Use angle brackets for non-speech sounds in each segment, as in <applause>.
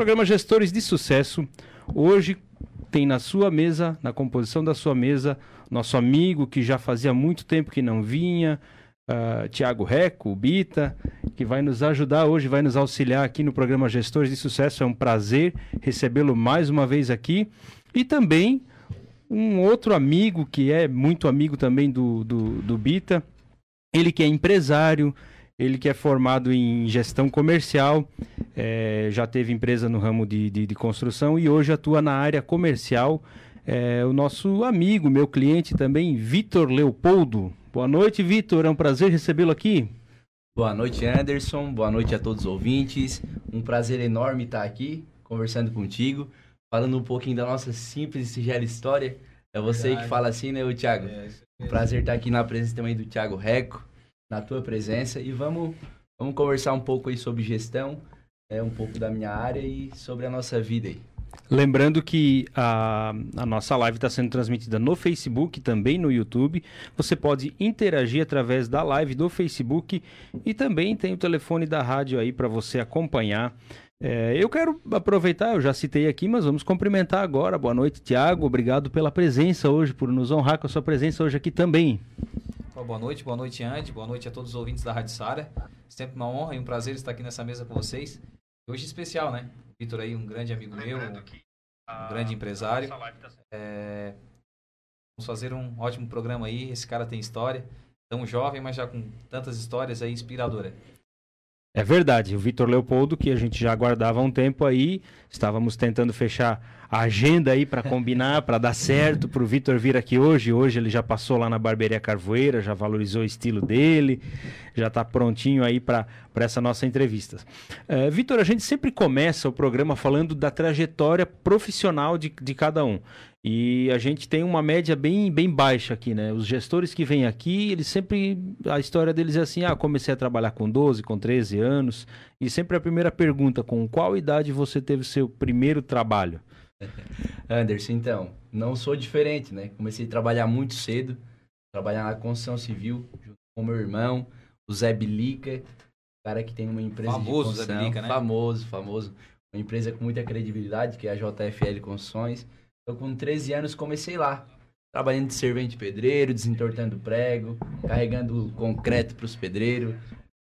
Programa Gestores de Sucesso. Hoje tem na sua mesa, na composição da sua mesa, nosso amigo que já fazia muito tempo que não vinha, uh, Tiago Reco, Bita, que vai nos ajudar hoje, vai nos auxiliar aqui no programa Gestores de Sucesso. É um prazer recebê-lo mais uma vez aqui. E também um outro amigo que é muito amigo também do, do, do Bita, ele que é empresário, ele que é formado em gestão comercial, é, já teve empresa no ramo de, de, de, construção e hoje atua na área comercial. É, o nosso amigo, meu cliente também, Vitor Leopoldo. Boa noite, Vitor. É um prazer recebê-lo aqui. Boa noite, Anderson. Boa noite a todos os ouvintes. Um prazer enorme estar aqui conversando contigo, falando um pouquinho da nossa simples e singela história. É você Verdade. que fala assim, né, o Thiago? É, um prazer estar aqui na presença também do Thiago Reco, na tua presença. E vamos, vamos conversar um pouco aí sobre gestão, é, um pouco da minha área e sobre a nossa vida aí. Lembrando que a, a nossa live está sendo transmitida no Facebook também no YouTube. Você pode interagir através da live do Facebook e também tem o telefone da rádio aí para você acompanhar. É, eu quero aproveitar, eu já citei aqui, mas vamos cumprimentar agora. Boa noite, Tiago. Obrigado pela presença hoje, por nos honrar com a sua presença hoje aqui também. Boa noite, boa noite, Andy. Boa noite a todos os ouvintes da Rádio Sara. Sempre uma honra e um prazer estar aqui nessa mesa com vocês. Hoje especial, né? Vitor aí, um grande amigo meu, um grande empresário. Tá é... Vamos fazer um ótimo programa aí. Esse cara tem história. Tão jovem, mas já com tantas histórias aí inspiradora. É verdade. O Vitor Leopoldo, que a gente já aguardava há um tempo aí, estávamos tentando fechar agenda aí para combinar, para dar certo, para o Vitor vir aqui hoje. Hoje ele já passou lá na Barbearia Carvoeira, já valorizou o estilo dele, já está prontinho aí para essa nossa entrevista. Uh, Vitor, a gente sempre começa o programa falando da trajetória profissional de, de cada um. E a gente tem uma média bem, bem baixa aqui, né? Os gestores que vêm aqui, eles sempre. A história deles é assim: ah, comecei a trabalhar com 12, com 13 anos. E sempre a primeira pergunta: com qual idade você teve o seu primeiro trabalho? <laughs> Anderson, então, não sou diferente, né? Comecei a trabalhar muito cedo, trabalhar na construção civil, junto com meu irmão, o Zé Bilica, cara que tem uma empresa famoso, de construção. Zé Bilica, né? Famoso, famoso. Uma empresa com muita credibilidade, que é a JFL Construções. Então, com 13 anos, comecei lá, trabalhando de servente pedreiro, desentortando prego, carregando concreto para os pedreiros,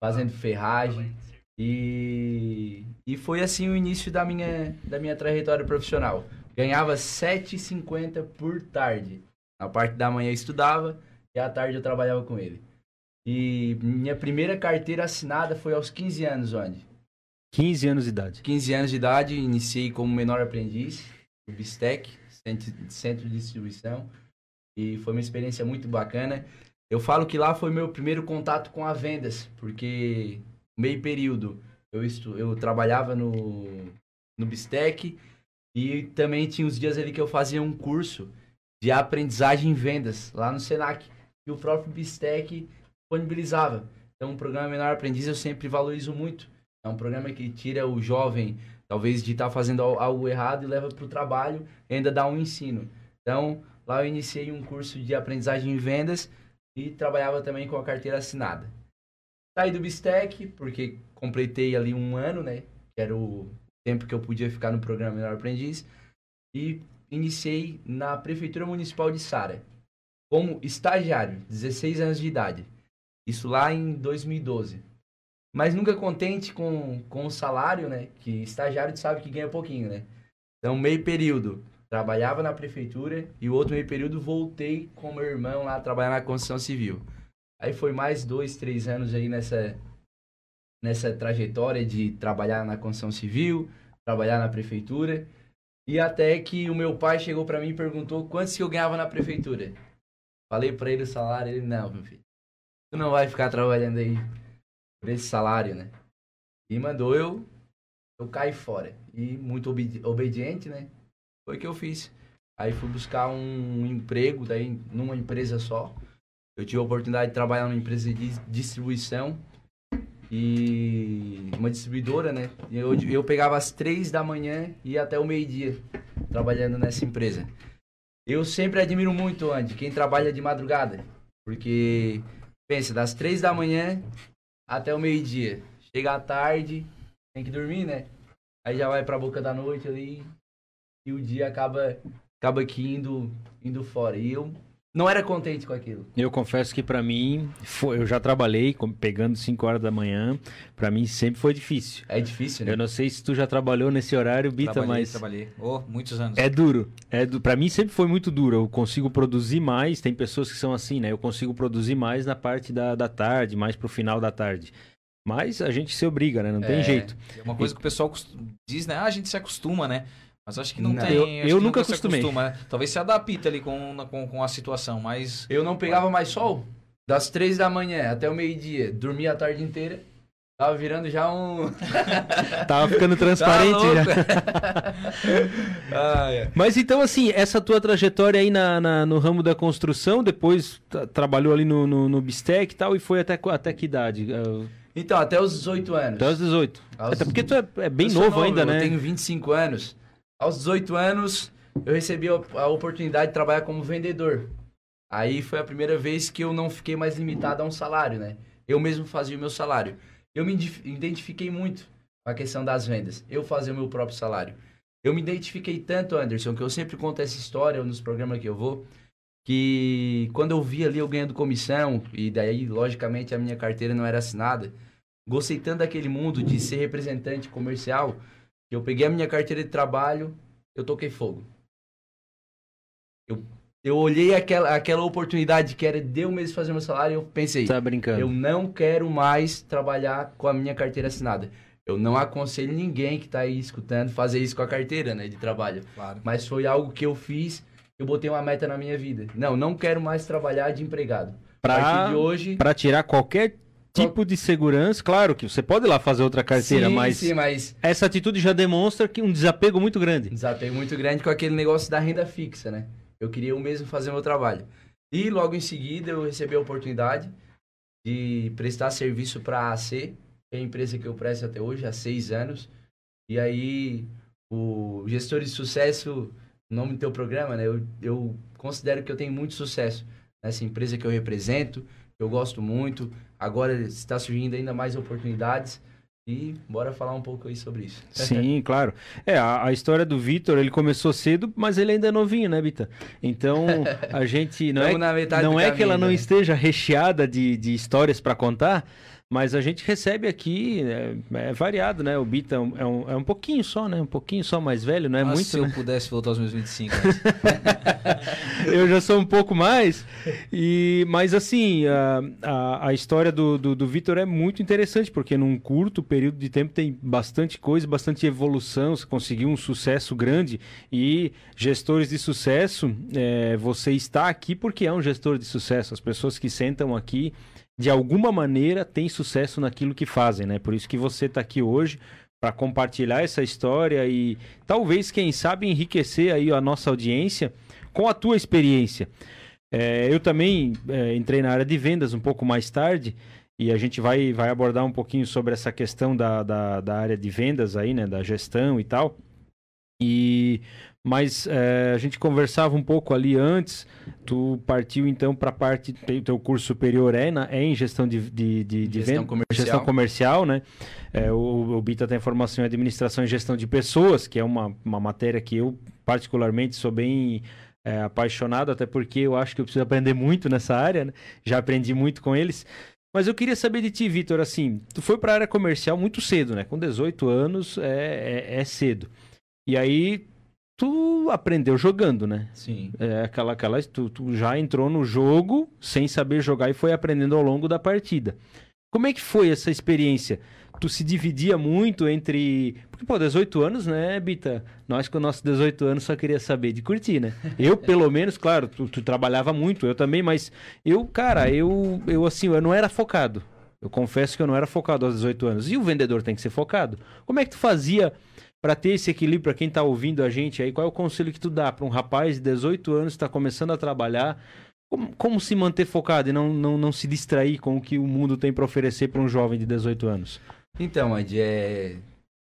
fazendo ferragem. E, e foi assim o início da minha, da minha trajetória profissional. Ganhava 7,50 por tarde. Na parte da manhã eu estudava e à tarde eu trabalhava com ele. E minha primeira carteira assinada foi aos 15 anos, onde? 15 anos de idade. 15 anos de idade, iniciei como menor aprendiz, no Bistec, centro de distribuição. E foi uma experiência muito bacana. Eu falo que lá foi meu primeiro contato com as vendas, porque meio período. Eu, estu, eu trabalhava no, no Bistec e também tinha os dias ali que eu fazia um curso de aprendizagem em vendas lá no Senac, que o próprio Bistec disponibilizava. Então, o programa Menor Aprendiz eu sempre valorizo muito. É um programa que tira o jovem, talvez, de estar tá fazendo algo errado e leva para o trabalho e ainda dá um ensino. Então, lá eu iniciei um curso de aprendizagem em vendas e trabalhava também com a carteira assinada. Saí do Bistec, porque completei ali um ano, né? Que era o tempo que eu podia ficar no programa Melhor Aprendiz. E iniciei na Prefeitura Municipal de Sara, como estagiário, 16 anos de idade. Isso lá em 2012. Mas nunca contente com, com o salário, né? Que estagiário sabe que ganha pouquinho, né? Então, meio período, trabalhava na prefeitura e o outro meio período voltei com meu irmão lá trabalhar na construção civil. Aí foi mais dois, três anos aí nessa, nessa trajetória de trabalhar na construção civil, trabalhar na prefeitura. E até que o meu pai chegou para mim e perguntou quantos que eu ganhava na prefeitura. Falei para ele o salário, ele, não, meu filho, tu não vai ficar trabalhando aí por esse salário, né? E mandou eu, eu cair fora. E muito obedi obediente, né? Foi o que eu fiz. Aí fui buscar um emprego daí numa empresa só. Eu tive a oportunidade de trabalhar numa empresa de distribuição e uma distribuidora, né? Eu, eu pegava às três da manhã e até o meio-dia trabalhando nessa empresa. Eu sempre admiro muito, Andy, quem trabalha de madrugada. Porque, pensa, das três da manhã até o meio-dia. Chega à tarde, tem que dormir, né? aí já vai pra boca da noite ali e o dia acaba, acaba aqui indo, indo fora. E eu não era contente com aquilo. Eu confesso que para mim, foi, eu já trabalhei pegando 5 horas da manhã, para mim sempre foi difícil. É difícil, né? Eu não sei se tu já trabalhou nesse horário, Bita, trabalhei, mas trabalhei. Oh, muitos anos. é duro. É du... Para mim sempre foi muito duro. Eu consigo produzir mais, tem pessoas que são assim, né? Eu consigo produzir mais na parte da, da tarde, mais pro final da tarde. Mas a gente se obriga, né? Não tem É. jeito. É uma coisa que o pessoal diz, né? Ah, a gente se acostuma, né? Mas acho que não, Não. tem. Eu- eu nunca acostumei. acostuma, né? Talvez se adapte ali com, com, com a situação, mas. Eu não pegava mais sol. Das três da manhã até o meio-dia. Dormia a tarde inteira. Tava virando já um. <laughs> Tava ficando transparente Tá ah, <laughs> é. Mas então, assim, essa tua trajetória aí na, na- no ramo da construção, depois tra- trabalhou ali no, no, no Bistec e tal, e foi até, até que idade? Ah, Então, até os 18 anos. Até os 18. Aos- Até porque tu é, é bem Eu sou novo, ainda, né? Eu tenho 25 anos. Aos 18 anos, eu recebi a oportunidade de trabalhar como vendedor. Aí foi a primeira vez que eu não fiquei mais limitado a um salário, né? Eu mesmo fazia o meu salário. Eu me identifiquei muito com a questão das vendas. Eu fazia o meu próprio salário. Eu me identifiquei tanto, Anderson, que eu sempre conto essa história nos programas que eu vou, que quando eu vi ali eu ganhando comissão, e daí, logicamente, a minha carteira não era assinada, gostei tanto daquele mundo de ser representante comercial, eu peguei a minha carteira de trabalho, eu toquei fogo. Eu, eu olhei aquela, aquela oportunidade que era de eu mesmo fazer meu salário e eu pensei, Tá brincando. eu não quero mais trabalhar com a minha carteira assinada. Eu não aconselho ninguém que tá aí escutando fazer isso com a carteira, né, de trabalho. Claro. Mas foi algo que eu fiz, eu botei uma meta na minha vida. Não, não quero mais trabalhar de empregado. A partir Pra, de hoje... pra tirar qualquer tipo de segurança, claro que você pode ir lá fazer outra carteira, sim, mas sim, mas essa atitude já demonstra que um desapego muito grande. desapego muito grande com aquele negócio da renda fixa, né? Eu queria eu mesmo fazer meu trabalho. E logo em seguida eu recebi a oportunidade de prestar serviço para a AC, que é a empresa que eu presto até hoje, há seis anos. E aí, o gestor de sucesso, o nome do teu programa, né? Eu, eu considero que eu tenho muito sucesso nessa empresa que eu represento, que eu gosto muito. Agora está surgindo ainda mais oportunidades. E bora falar um pouco aí sobre isso. <laughs> Sim, claro. É, a, a história do Vitor, ele começou cedo, mas ele ainda é novinho, né, Bita? Então, <laughs> a gente não é, não é que ela caminho, não né? esteja recheada de, de histórias para contar, mas a gente recebe aqui, é, é variado, né? O Bita é um, é um, é um pouquinho só, né? Um pouquinho só mais velho, não é Ah, muito, se né? eu pudesse voltar aos meus 25 anos. <laughs> eu já sou um pouco mais. E, mas assim, a, a, a história do, do, do Vitor é muito interessante, porque num curto período de tempo tem bastante coisa, bastante evolução, você conseguiu um sucesso grande. E gestores de sucesso, é, você está aqui porque é um gestor de sucesso. As pessoas que sentam aqui, de alguma maneira, têm sucesso naquilo que fazem, né? Por isso que você está aqui hoje para compartilhar essa história e talvez, quem sabe, enriquecer aí a nossa audiência com a tua experiência. É, eu também é, entrei na área de vendas um pouco mais tarde e a gente vai, vai abordar um pouquinho sobre essa questão da, da, da área de vendas aí, né, da gestão e tal. E mas é, a gente conversava um pouco ali antes. Tu partiu então para a parte teu curso superior é, na, é em gestão de, de, de, de Gestão venda- comercial. gestão comercial, né? É, o, o Bita tem formação em administração e gestão de pessoas, que é uma, uma matéria que eu particularmente sou bem é, apaixonado, até porque eu acho que eu preciso aprender muito nessa área, né? Já aprendi muito com eles. Mas eu queria saber de ti, Vitor, assim, tu foi para a área comercial muito cedo, né? Com 18 anos é, é, é cedo. E aí tu aprendeu jogando, né? Sim. É aquela, aquela tu, tu já entrou no jogo sem saber jogar e foi aprendendo ao longo da partida. Como é que foi essa experiência? Tu se dividia muito entre. Porque, pô, 18 anos, né, Bita? Nós, com nossos 18 anos, só queria saber de curtir, né? Eu, pelo <laughs> menos, claro, tu, tu trabalhava muito, eu também, mas eu, cara, eu, eu assim, eu não era focado. Eu confesso que eu não era focado aos 18 anos. E o vendedor tem que ser focado. Como é que tu fazia para ter esse equilíbrio para quem tá ouvindo a gente aí? Qual é o conselho que tu dá para um rapaz de 18 anos que está começando a trabalhar? Como, como se manter focado e não, não, não se distrair com o que o mundo tem para oferecer para um jovem de 18 anos? Então, Ed, é...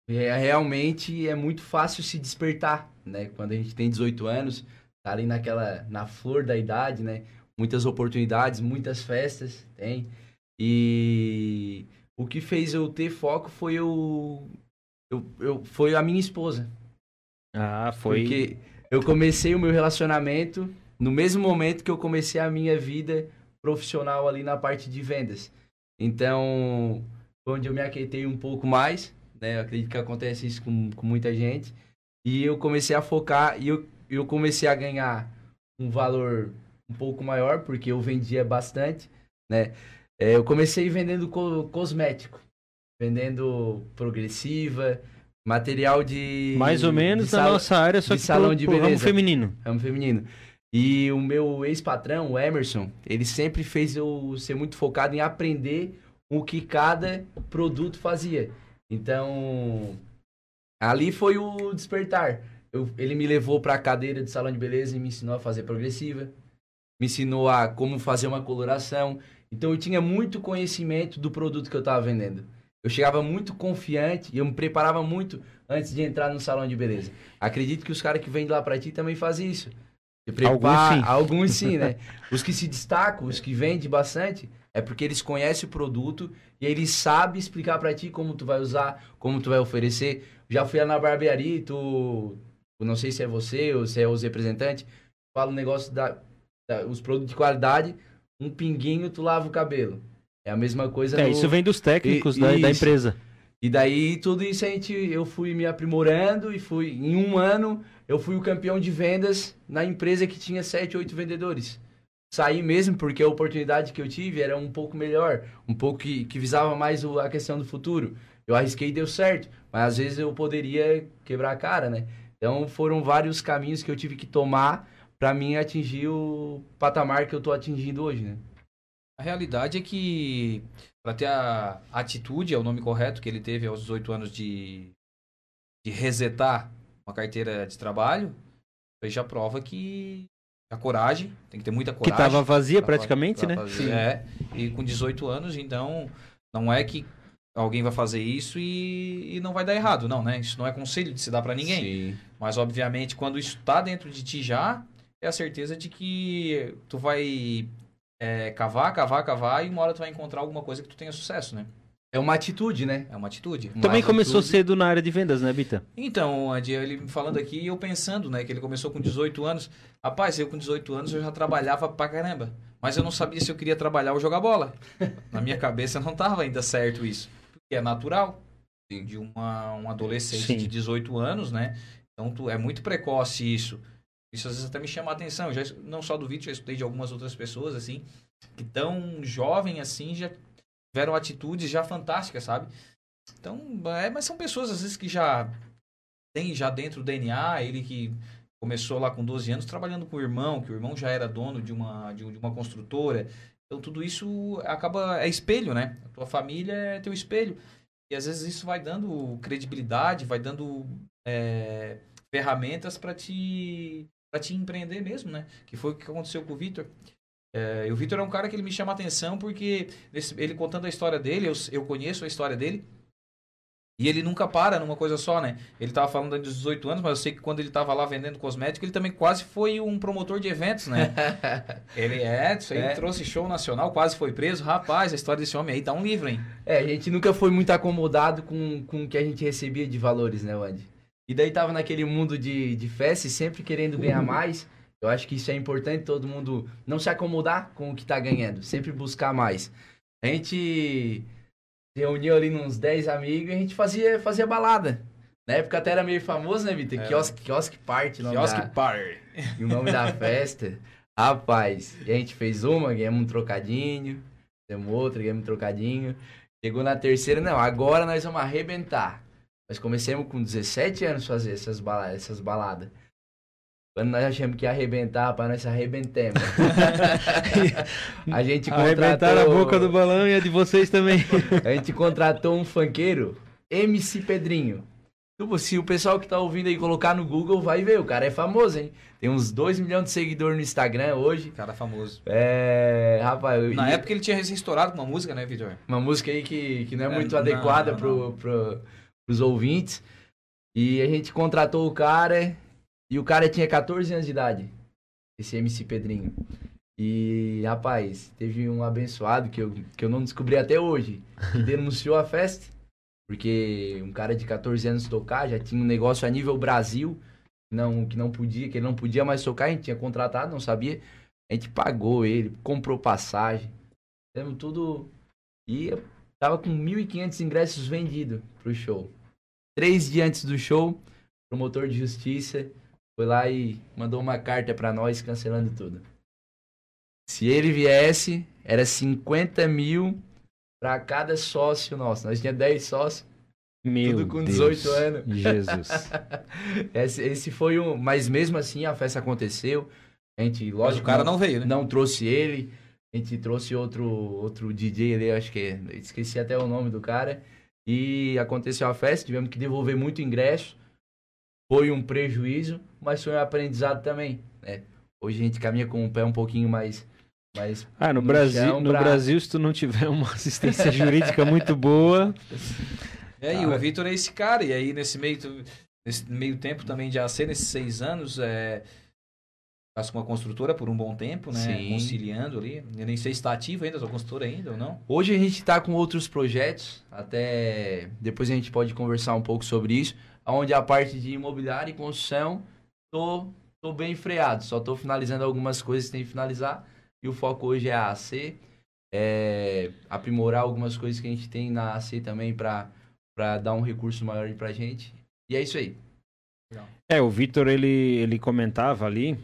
é- realmente é muito fácil se despertar, né? Quando a gente tem 18 anos, tá ali naquela na flor da idade, né? Muitas oportunidades, muitas festas, tem. E o que fez eu ter foco foi eu eu, eu, foi a minha esposa. Ah, foi. Porque eu comecei o meu relacionamento no mesmo momento que eu comecei a minha vida profissional ali na parte de vendas. Então, foi onde eu me aquietei um pouco mais, né? Eu acredito que acontece isso com, com muita gente. E eu comecei a focar e eu, eu comecei a ganhar um valor um pouco maior, porque eu vendia bastante, né? É, eu comecei vendendo co cosmético, vendendo progressiva, material de. Mais ou menos de na nossa área, só de que salão pro, de pro ramo beleza. feminino. ramo feminino. E o meu ex-patrão, o Emerson, ele sempre fez eu ser muito focado em aprender o que cada produto fazia. Então, ali foi o despertar. Eu- ele me levou para a cadeira de salão de beleza e me ensinou a fazer progressiva. Me ensinou a como fazer uma coloração. Então, eu tinha muito conhecimento do produto que eu estava vendendo. Eu chegava muito confiante e eu me preparava muito antes de entrar no salão de beleza. Acredito que os caras que vêm de lá para ti também fazem isso. Se prepara- Alguns sim. Alguns sim, né? <laughs> os que se destacam, os que vendem bastante, é porque eles conhecem o produto e eles sabem explicar para ti como tu vai usar, como tu vai oferecer. Já fui lá na barbearia e tu, eu não sei se é você ou se é os representantes, fala um negócio da, da- os produtos de qualidade, um pinguinho tu lava o cabelo. É a mesma coisa É, no- isso vem dos técnicos E- da, da empresa. e daí tudo isso a gente, eu fui me aprimorando e fui, em um ano, eu fui o campeão de vendas na empresa que tinha 7, 8 vendedores. Saí mesmo porque a oportunidade que eu tive era um pouco melhor, um pouco que, que visava mais o- a questão do futuro. Eu arrisquei e deu certo, mas às vezes eu poderia quebrar a cara, né? Então foram vários caminhos que eu tive que tomar para mim atingir o patamar que eu tô atingindo hoje, né? A realidade é que, para ter a atitude, é o nome correto que ele teve aos 18 anos de, de resetar uma carteira de trabalho, isso aí já prova que a coragem, tem que ter muita Que coragem. tava vazia pra praticamente, pra né? fazer. É, e com 18 anos, então, não é que alguém vai fazer isso e, e não vai dar errado, não, né? Isso não é conselho de se dar para ninguém. Sim. Mas, obviamente, quando isso tá dentro de ti já, é a certeza de que tu vai é, cavar, cavar, cavar e uma hora tu vai encontrar alguma coisa que tu tenha sucesso, né? É uma atitude, né? É uma atitude. Uma Também começou atitude. cedo na área de vendas, né, Bita? Então, Andy, ele me falando aqui e eu pensando, né, que ele começou com 18 anos. Rapaz, eu com 18 anos eu já trabalhava pra caramba. Mas eu não sabia se eu queria trabalhar ou jogar bola. <laughs> Na minha cabeça não tava ainda certo isso. Porque é natural de uma, um adolescente Sim. de 18 anos, né? Então tu, é muito precoce isso. Isso às vezes até me chama a atenção. Já, não só do Vitor, já escutei de algumas outras pessoas, assim, que tão jovem assim, já tiveram atitudes já fantásticas, sabe? Então, é, mas são pessoas às vezes que já tem já dentro do DNA, ele que começou lá com 12 anos trabalhando com o irmão, que o irmão já era dono de uma, de, um- uma construtora. Então tudo isso acaba é espelho, né? A tua família é teu espelho. E às vezes isso vai dando credibilidade, vai dando é, ferramentas para te te empreender mesmo, né? Que foi o que aconteceu com o Vitor. É, e o Vitor é um cara que ele me chama a atenção porque ele contando a história dele, eu, eu conheço a história dele. E ele nunca para numa coisa só, né? Ele tava falando dos 18 anos, mas eu sei que quando ele tava lá vendendo cosmético, ele também quase foi um promotor de eventos, né? <laughs> ele é, isso aí É. trouxe show nacional, quase foi preso. Rapaz, a história desse homem aí dá um livro, hein? É, a gente nunca foi muito acomodado com, com o que a gente recebia de valores, né, Andy? E daí tava naquele mundo de, de festa e sempre querendo ganhar mais. Eu acho que isso é importante, todo mundo não se acomodar com o que tá ganhando, sempre buscar mais. A gente reuniu ali uns 10 amigos e a gente fazia, fazia balada. Na época até era meio famoso, né, Vitor? Era. Quiosque, Quiosque Party, Kiosk da- Party. e o nome da <laughs> festa. Rapaz, e a gente fez uma, ganhamos um trocadinho, fizemos outra, ganhamos um trocadinho. Chegou na terceira, não, agora nós vamos arrebentar. Nós começamos com 17 anos fazer essas, bala essas baladas. Quando nós achamos que ia arrebentar, para nós arrebentemos. <laughs> a gente Arrebentaram a contratou... boca do balão e a de vocês também. A gente contratou um funkeiro, MC Pedrinho. Tipo, se o pessoal que tá ouvindo aí colocar no Google vai ver, o cara é famoso, hein? Tem uns 2 milhões de seguidores no Instagram hoje. Cara famoso. É. Rapaz, eu- Na época ele tinha recém estourado com uma música, né, Vitor? uma música aí que, que não é É, muito não, adequada não, pro, pro, pros ouvintes. E a gente contratou o cara, e o cara tinha 14 anos de idade, esse MC Pedrinho. E, rapaz, teve um abençoado que eu, que eu não descobri até hoje, que <laughs> denunciou a festa, Porque um cara de 14 anos tocar já tinha um negócio a nível Brasil, não, que não podia, que ele não podia mais tocar, a gente tinha contratado, não sabia. A gente pagou ele, comprou passagem, temos tudo. E tava com 1.500 ingressos vendidos pro show. Três dias antes do show, o promotor de justiça foi lá e mandou uma carta para nós cancelando tudo. Se ele viesse, era 50 mil para cada sócio nosso. Nós tinha 10 sócios. Meu Tudo com Deus. 18 anos. Jesus. <laughs> esse, esse foi um. Mas mesmo assim a festa aconteceu. A gente, Mas lógico, o cara não veio, né? não trouxe ele. A gente trouxe outro, outro DJ ali, acho que é, esqueci até o nome do cara. E aconteceu a festa, tivemos que devolver muito ingresso. Foi um prejuízo, mas foi um aprendizado também. Né? Hoje a gente caminha com o pé um pouquinho mais. mais Ah, no, No Brasil, chão no pra- Brasil, se tu não tiver uma assistência jurídica muito boa, É, e Cara. o Vitor é esse cara, e aí nesse meio, nesse meio tempo também de AC, nesses seis anos, é, com a construtora por um bom tempo, né? Sim. Conciliando ali. Eu nem sei se está ativo ainda, a tua construtora ainda ou não. Hoje a gente está com outros projetos, até depois a gente pode conversar um pouco sobre isso, onde a parte de imobiliário e construção tô, tô bem freado, só tô finalizando algumas coisas que tem que finalizar e o foco hoje é a AC, é aprimorar algumas coisas que a gente tem na AC também para dar um recurso maior pra gente. E é isso aí. É, o Vitor ele, ele comentava ali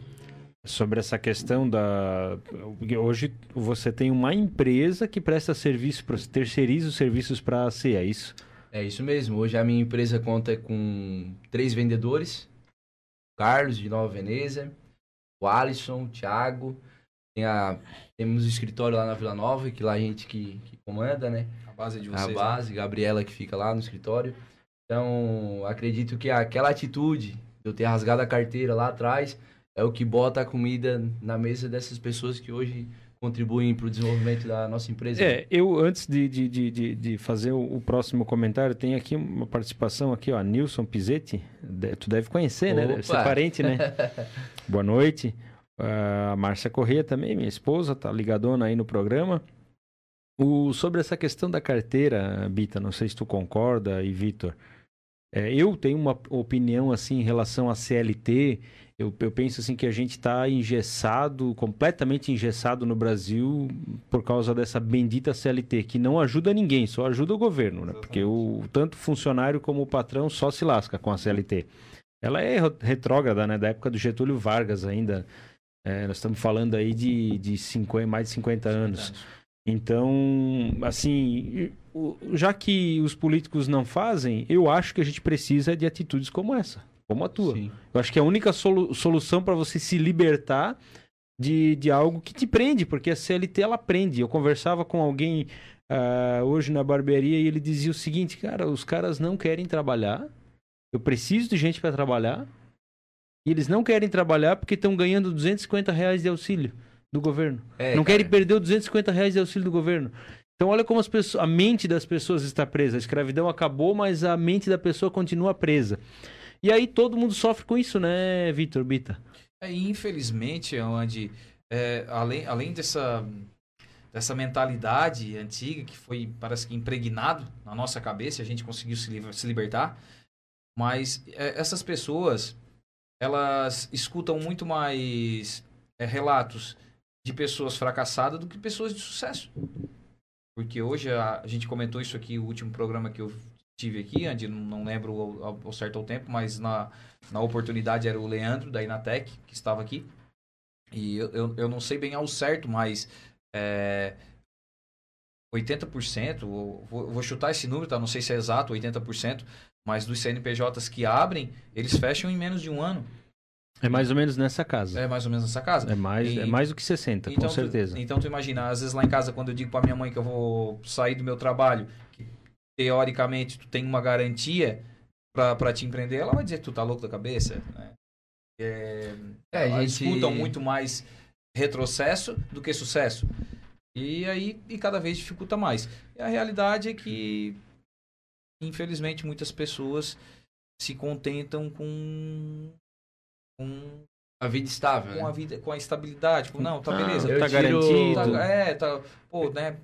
sobre essa questão da. Hoje você tem uma empresa que presta serviço, pra- terceiriza os serviços para a AC, é isso? É isso mesmo. Hoje a minha empresa conta com três vendedores: Carlos de Nova Veneza, o Alisson, o Thiago. Tem a, temos o escritório lá na Vila Nova, que lá a gente que, que comanda, né? A base de A vocês. né? base, Gabriela que fica lá no escritório. Então, acredito que aquela atitude de eu ter rasgado a carteira lá atrás é o que bota a comida na mesa dessas pessoas que hoje contribuem para o desenvolvimento da nossa empresa. É, eu antes de, de, de, de, fazer o, próximo comentário, tem aqui uma participação aqui, ó, Nilson Pizetti, de- tu deve conhecer, né? Deve ser Opa! parente, né? <laughs> Boa noite. Ah, a Márcia Corrêa também, minha esposa, tá ligadona aí no programa. O, sobre essa questão da carteira, Bita, não sei se tu concorda, e Vitor. É, eu tenho uma opinião assim em relação à CLT. Eu, eu penso assim que a gente está engessado, completamente engessado no Brasil por causa dessa bendita CLT, que não ajuda ninguém, só ajuda o governo, né? Porque o tanto o funcionário como o patrão só se lasca com a CLT. Ela é retrógrada, né? Da época do Getúlio Vargas ainda. É, nós estamos falando aí de, de 50, mais de 50 anos. Então, assim, já que os políticos não fazem, eu acho que a gente precisa de atitudes como essa, como a tua. Sim. Eu acho que é a única solu- solução para você se libertar de, de algo que te prende, porque a CLT ela prende. Eu conversava com alguém ah, hoje na barbearia e ele dizia o seguinte, cara, os caras não querem trabalhar, eu preciso de gente para trabalhar, e eles não querem trabalhar porque estão ganhando 250 reais de auxílio do governo É, não cara. querem perder os 250 reais de auxílio do governo. Então olha como as pessoas, a mente das pessoas está presa. A escravidão acabou, mas a mente da pessoa continua presa. E aí todo mundo sofre com isso, né, Vitor Bita? É, infelizmente, onde é, além, além dessa, dessa mentalidade antiga que foi, parece que impregnado na nossa cabeça, a gente conseguiu se, se libertar, mas é, essas pessoas, elas escutam muito mais é, relatos de pessoas fracassadas do que pessoas de sucesso. Porque hoje a, a gente comentou isso aqui, o último programa que eu tive aqui, não, lembro ao, ao- certo ao tempo, mas na, na oportunidade era o Leandro da Inatec, que estava aqui. E eu, eu, eu não sei bem ao certo, mas é, 80%, eu vou, vou chutar esse número, tá? Não sei se é exato, 80%, mas dos CNPJs que abrem, eles fecham em menos de um ano. É mais ou menos nessa casa. É mais ou menos nessa casa. É mais, E- é mais do que 60, com tu- certeza. então tu imagina, às vezes lá em casa, quando eu digo pra minha mãe que eu vou sair do meu trabalho, que teoricamente tu tem uma garantia pra, pra te empreender, ela vai dizer, tu tá louco da cabeça? né? É, É, elas gente- escutam muito mais retrocesso do que sucesso. E aí, e cada vez dificulta mais. E a realidade é que, infelizmente, muitas pessoas se contentam com, com A vida estável. com a né? vida, com a estabilidade. Com, não, tá Ah, beleza. tá tiro- garantido. Tá, é, tá. Pô, né?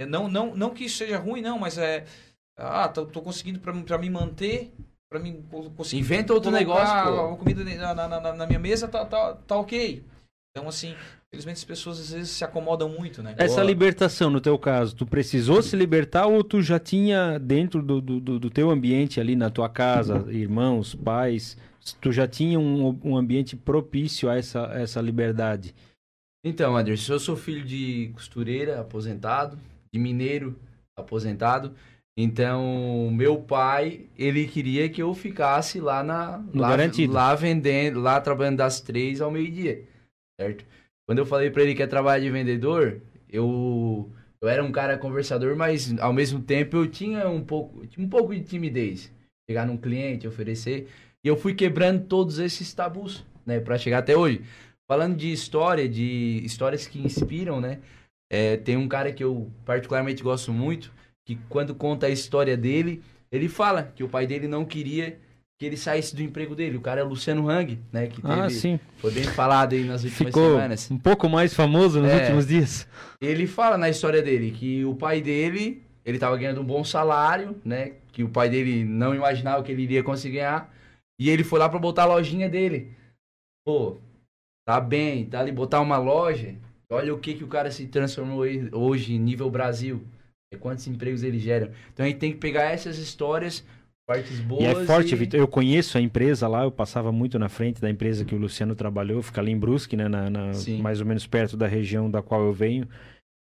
é, Não, não, não que isso seja ruim, não, mas é. Ah, tô, tô conseguindo pra, pra me manter, pra mim co- conseguir. Inventa outro negócio, pô. A comida na, na, na- na minha mesa tá, tá, tá ok. Então, assim, infelizmente as pessoas às vezes se acomodam muito, né? Essa Boa. libertação, no teu caso, tu precisou se libertar ou tu já tinha dentro do, do- do teu ambiente ali na tua casa, irmãos, pais, tu já tinha um, um ambiente propício a essa, essa liberdade? Então, Anderson, eu sou filho de costureira, aposentado, de mineiro, aposentado. Então, meu pai, ele queria que eu ficasse lá na No lá, garantido. lá vendendo, lá trabalhando das três ao meio-dia, certo? Quando eu falei pra ele que ia trabalhar de vendedor, eu eu era um cara conversador, mas ao mesmo tempo eu tinha um pouco, um pouco de timidez. Chegar num cliente, oferecer, e eu fui quebrando todos esses tabus, né, Pra chegar até hoje. Falando de história, de histórias que inspiram, né? É, tem um cara que eu particularmente gosto muito, que quando conta a história dele, ele fala que o pai dele não queria que ele saísse do emprego dele. O cara é Luciano Hang, né? Que teve, Ah, sim. foi bem falado aí nas últimas Ficou semanas. um pouco mais famoso nos É. últimos dias. Ele fala na história dele que o pai dele, ele tava ganhando um bom salário, né? Que o pai dele não imaginava que ele iria conseguir ganhar. E ele foi lá pra botar a lojinha dele. Pô, tá bem, tá ali botar uma loja. Olha o que que o cara se transformou hoje- nível Brasil. E quantos empregos ele gera. Então a gente tem que pegar essas histórias, partes boas. E é forte, e- Vitor. Eu conheço a empresa lá, eu passava muito na frente da empresa que o Luciano trabalhou, fica ali em Brusque, né? na- na- mais ou menos perto da região da qual eu venho.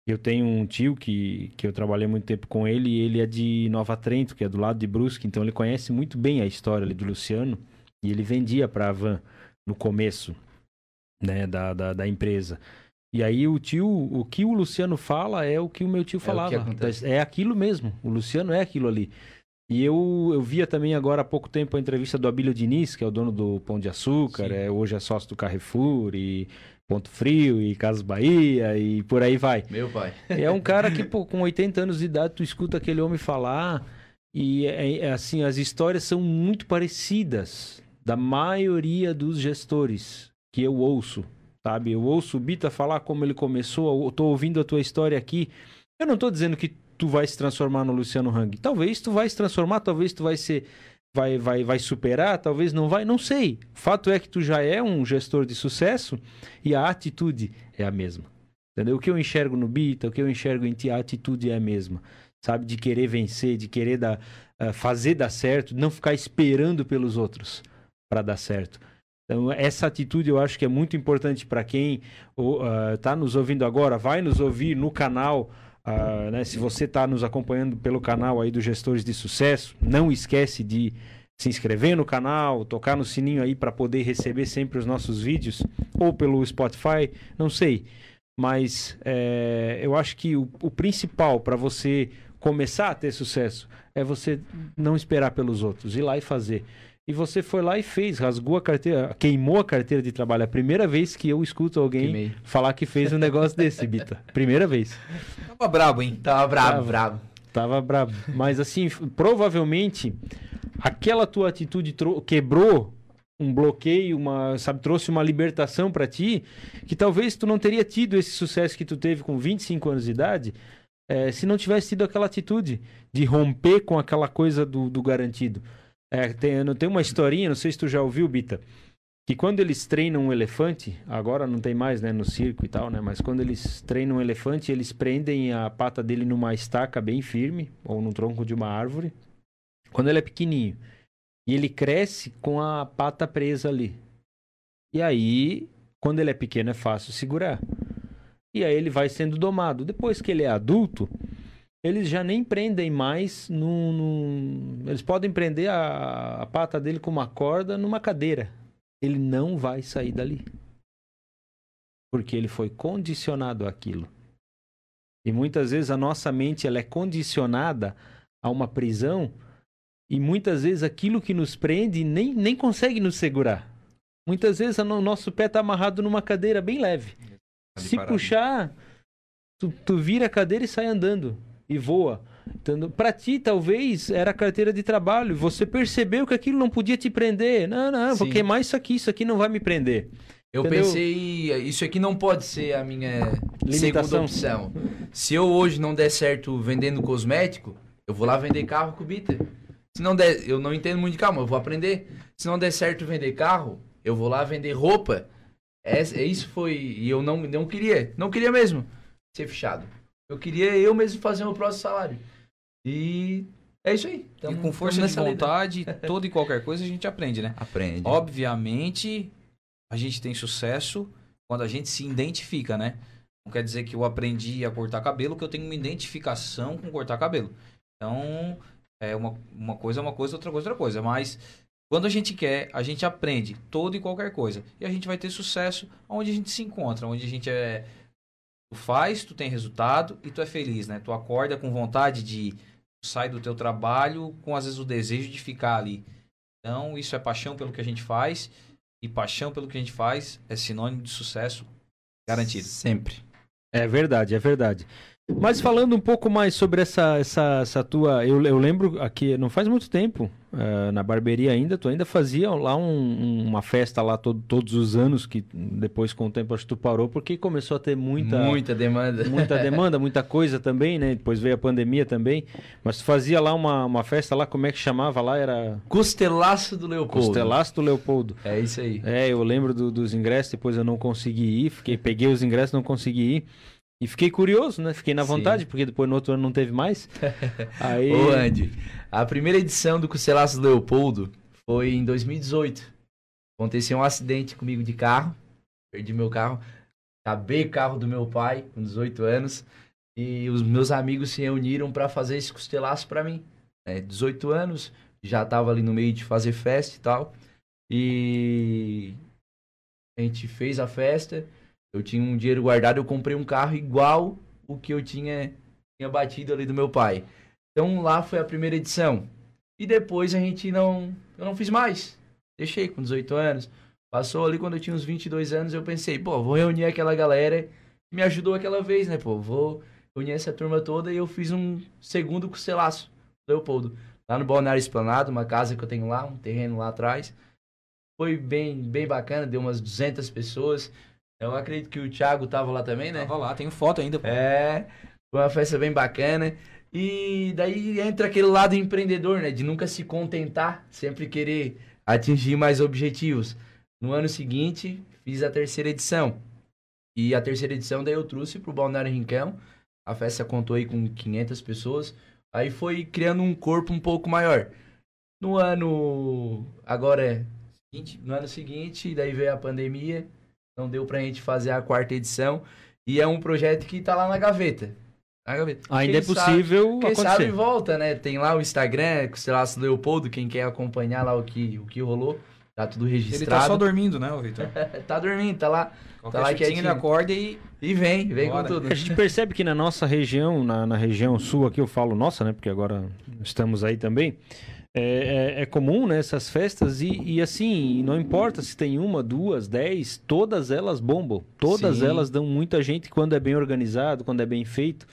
Eu tenho um tio que, que eu trabalhei muito tempo com ele e ele é de Nova Trento, que é do lado de Brusque, então ele conhece muito bem a história ali do Luciano e ele vendia para a Van no começo né, da, da, da empresa. E aí o tio, o que o Luciano fala é o que o meu tio que falava. acontece. É aquilo mesmo. O Luciano é aquilo ali. E eu, eu via também agora há pouco tempo a entrevista do Abílio Diniz, que é o dono do Pão de Açúcar, Sim. é, hoje é sócio do Carrefour e Ponto Frio e Casas Bahia e por aí vai. Meu pai. É um cara que, pô, com 80 anos de idade, tu escuta aquele homem falar e, é, é assim, as histórias são muito parecidas da maioria dos gestores que eu ouço, sabe? Eu ouço o Bita falar como ele começou, eu tô ouvindo a tua história aqui. Eu não tô dizendo que tu vai se transformar no Luciano Hang. Talvez tu vai se transformar, talvez tu vai ser vai vai vai superar, talvez não vai, não sei. O fato é que tu já é um gestor de sucesso e a atitude é a mesma. Entendeu? O que eu enxergo no Bita, o que eu enxergo em ti, a atitude é a mesma. Sabe? De querer vencer, de querer dar, ah, fazer dar certo, não ficar esperando pelos outros para dar certo. Então, essa atitude eu acho que é muito importante para quem está nos ouvindo agora, vai nos ouvir no canal. Ah, né? Se você está nos acompanhando pelo canal aí dos Gestores de Sucesso, não esquece de se inscrever no canal, tocar no sininho aí para poder receber sempre os nossos vídeos, ou pelo Spotify, não sei. Mas é, eu acho que o, o principal para você começar a ter sucesso é você não esperar pelos outros, ir lá e fazer. E você foi lá e fez, rasgou a carteira, queimou a carteira de trabalho. É a primeira vez que eu escuto alguém Queimei. falar que fez um negócio desse, Bita. Primeira vez. Tava brabo, hein? Tava brabo, brabo. Tava brabo. Mas assim, provavelmente aquela tua atitude quebrou um bloqueio, uma, sabe, trouxe uma libertação pra ti, que talvez tu não teria tido esse sucesso que tu teve com 25 anos de idade, eh, se não tivesse tido aquela atitude de romper com aquela coisa do, do garantido. É, tem, tem uma historinha, não sei se tu já ouviu, Bita, que quando eles treinam um elefante, agora não tem mais, né, no circo e tal, né, mas quando eles treinam um elefante, eles prendem a pata dele numa estaca bem firme, ou num tronco de uma árvore, quando ele é pequenininho. E ele cresce com a pata presa ali. E aí, quando ele é pequeno, é fácil segurar. E aí ele vai sendo domado. Depois que ele é adulto, eles já nem prendem mais num. num- Eles podem prender a, a pata dele com uma corda numa cadeira. Ele não vai sair dali. Porque ele foi condicionado àquilo. E muitas vezes a nossa mente ela é condicionada a uma prisão e muitas vezes aquilo que nos prende nem, nem consegue nos segurar. Muitas vezes o nosso pé está amarrado numa cadeira bem leve. Ali Se puxar, tu, tu vira a cadeira e sai andando e voa. Então, para ti, talvez era carteira de trabalho. Você percebeu que aquilo não podia te prender. Não, não, vou Sim. queimar isso aqui, isso aqui não vai me prender. Eu Entendeu? pensei, isso aqui não pode ser a minha segunda Limitação. opção. Se eu hoje não der certo vendendo cosmético, Eu vou lá vender carro com o Bita. Se não der, eu não entendo muito de carro, mas eu vou aprender. Se não der certo vender carro, eu vou lá vender roupa. É, é isso foi. E eu não, não queria. Não queria mesmo ser fechado. Eu queria eu mesmo fazer o meu próximo salário. E é isso aí. Tamo, e com força de vontade, <laughs> toda e qualquer coisa a gente aprende, né? Aprende. Obviamente, a gente tem sucesso quando a gente se identifica, né? Não quer dizer que eu aprendi a cortar cabelo, que eu tenho uma identificação com cortar cabelo. Então, é uma, uma coisa é uma coisa, outra coisa é outra coisa. Mas quando a gente quer, a gente aprende toda e qualquer coisa. E a gente vai ter sucesso onde a gente se encontra, onde a gente é. Tu faz, tu tem resultado e tu é feliz, né? Tu acorda com vontade de sai do teu trabalho com às vezes o desejo de ficar ali. Então, isso é paixão pelo que a gente faz e paixão pelo que a gente faz é sinônimo de sucesso garantido. Sempre. É verdade, é verdade. Mas falando um pouco mais sobre essa, essa, essa tua. Eu, eu lembro aqui, não faz muito tempo, uh, na barbearia ainda, tu ainda fazia lá um, uma festa lá todo, todos os anos, que depois com o tempo acho que tu parou, porque começou a ter muita. Muita demanda. Muita <laughs> demanda, muita coisa também, né? Depois veio a pandemia também. Mas tu fazia lá uma, uma festa lá, como é que chamava lá? Era. Costelaço do Leopoldo. Costelaço do Leopoldo. É isso aí. É, eu lembro do, dos ingressos, depois eu não consegui ir, fiquei, peguei os ingressos, não consegui ir. E fiquei curioso, né? Fiquei na vontade, Sim. porque depois no outro ano não teve mais. <laughs> Aí... Ô, Andy, a primeira edição do Costelaço Leopoldo foi em 2018. Aconteceu um acidente comigo de carro. Perdi meu carro. Acabei o carro do meu pai, com 18 anos. E os meus amigos se reuniram para fazer esse costelaço para mim. É, 18 anos, já tava ali no meio de fazer festa e tal. E a gente fez a festa. Eu tinha um dinheiro guardado, eu comprei um carro igual o que eu tinha, tinha batido ali do meu pai. Então lá foi a primeira edição. E depois a gente não. Eu não fiz mais. Deixei com 18 anos. Passou ali quando eu tinha uns 22 anos, eu pensei, pô, vou reunir aquela galera que me ajudou aquela vez, né, pô? Vou reunir essa turma toda e eu fiz um segundo costelaço, Leopoldo. Lá no Balneário Esplanado, uma casa que eu tenho lá, um terreno lá atrás. Foi bem, bem bacana, deu umas 200 pessoas. Eu acredito que o Thiago tava lá também, né? Tava lá, tenho foto ainda. Pô. É, foi uma festa bem bacana. E daí entra aquele lado empreendedor, né? De nunca se contentar, sempre querer atingir mais objetivos. No ano seguinte, fiz a terceira edição. E a terceira edição daí eu trouxe pro Balneário Rincão. A festa contou aí com 500 pessoas. Aí foi criando um corpo um pouco maior. No ano agora no ano seguinte, daí veio a pandemia, não deu pra gente fazer a quarta edição. E é um projeto que tá lá na gaveta. Na gaveta. Ainda quem é possível sabe, quem sabe volta, né? Tem lá o Instagram, sei lá, Leopoldo, quem quer acompanhar lá o que, o que rolou. Tá tudo registrado. Ele tá só dormindo, né, Vitor? <laughs> tá dormindo, tá lá. Qualquer tá lá quietinho. ele acorda e... E vem, vem Bora. com tudo. A gente percebe que na nossa região, na, na região sul aqui, eu falo nossa, né? Porque agora estamos aí também. É, é, é, comum né, essas festas e, e, assim, não importa se tem uma, duas, dez, todas elas bombam. Todas Sim. elas dão muita gente quando é bem organizado, quando é bem feito.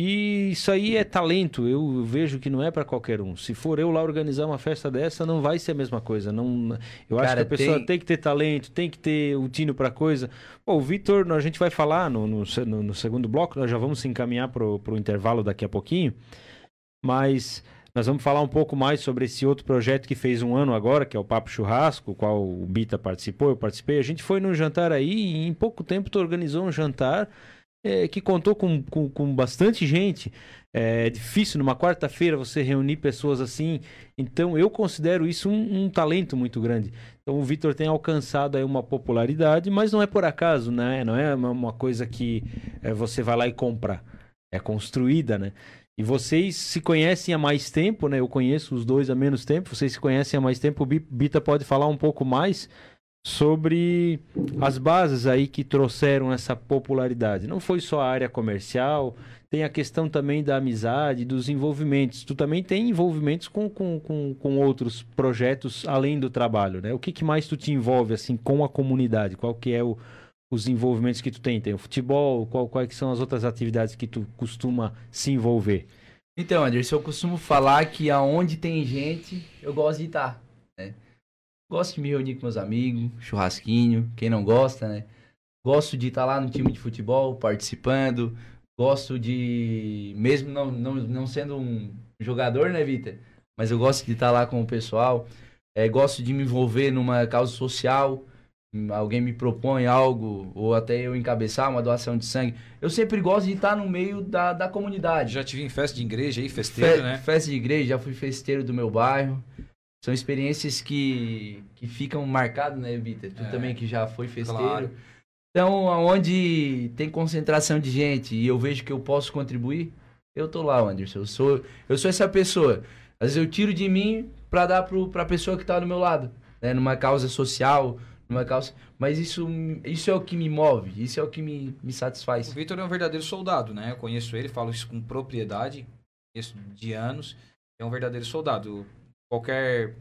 E isso aí é talento, eu vejo que não é para qualquer um. Se for eu lá organizar uma festa dessa, não vai ser a mesma coisa. Não, eu acho que a pessoa tem... tem... que ter talento, tem que ter o tino para coisa. Pô, o Vitor, a gente vai falar no, no, no, segundo bloco, nós já vamos se encaminhar para o intervalo daqui a pouquinho. Mas nós vamos falar um pouco mais sobre esse outro projeto que fez um ano agora, que é o Papo Churrasco, o qual o Bita participou, eu participei. A gente foi num jantar aí e em pouco tempo tu organizou um jantar é, que contou com, com, com, bastante gente. É difícil numa quarta-feira você reunir pessoas assim. Então eu considero isso um, um talento muito grande. Então o Vitor tem alcançado aí uma popularidade, mas não é por acaso, né? Não é uma coisa que é, você vai lá e compra. É construída, né? E vocês se conhecem há mais tempo, né? Eu conheço os dois há menos tempo. Vocês se conhecem há mais tempo. O Bita pode falar um pouco mais sobre as bases aí que trouxeram essa popularidade. Não foi só a área comercial, tem a questão também da amizade, dos envolvimentos. Tu também tem envolvimentos com, com, com, com outros projetos além do trabalho, né? O que, que mais tu te envolve assim com a comunidade? Qual que é o, os envolvimentos que tu tem? Tem o futebol? Qual, quais são as outras atividades que tu costuma se envolver? Então, Anderson, eu costumo falar que aonde tem gente, eu gosto de estar. Né? Gosto de me reunir com meus amigos, churrasquinho, quem não gosta, né? Gosto de estar lá no time de futebol, participando. gosto de, mesmo não, não, não sendo um jogador, né, Vitor? Mas eu gosto de estar lá com o pessoal. É, gosto de me envolver numa causa social. Alguém me propõe algo, ou até eu encabeçar uma doação de sangue. Eu sempre gosto de estar no meio da, da comunidade. Já tive em festa de igreja aí, festeiro, Fe né? Festa de igreja, já fui festeiro do meu bairro. São experiências que, que ficam marcadas, né, Vitor? Tu é, também que já foi festeiro. Claro. Então, onde tem concentração de gente e eu vejo que eu posso contribuir, eu tô lá, Anderson. Eu sou, eu sou essa pessoa. Às vezes eu tiro de mim para dar para a pessoa que está do meu lado, né? Numa causa social, numa causa. Mas isso, isso é o que me move, isso é o que me, me satisfaz. O Vitor é um verdadeiro soldado, né? Eu conheço ele, falo isso com propriedade, conheço de anos. É um verdadeiro soldado. Qualquer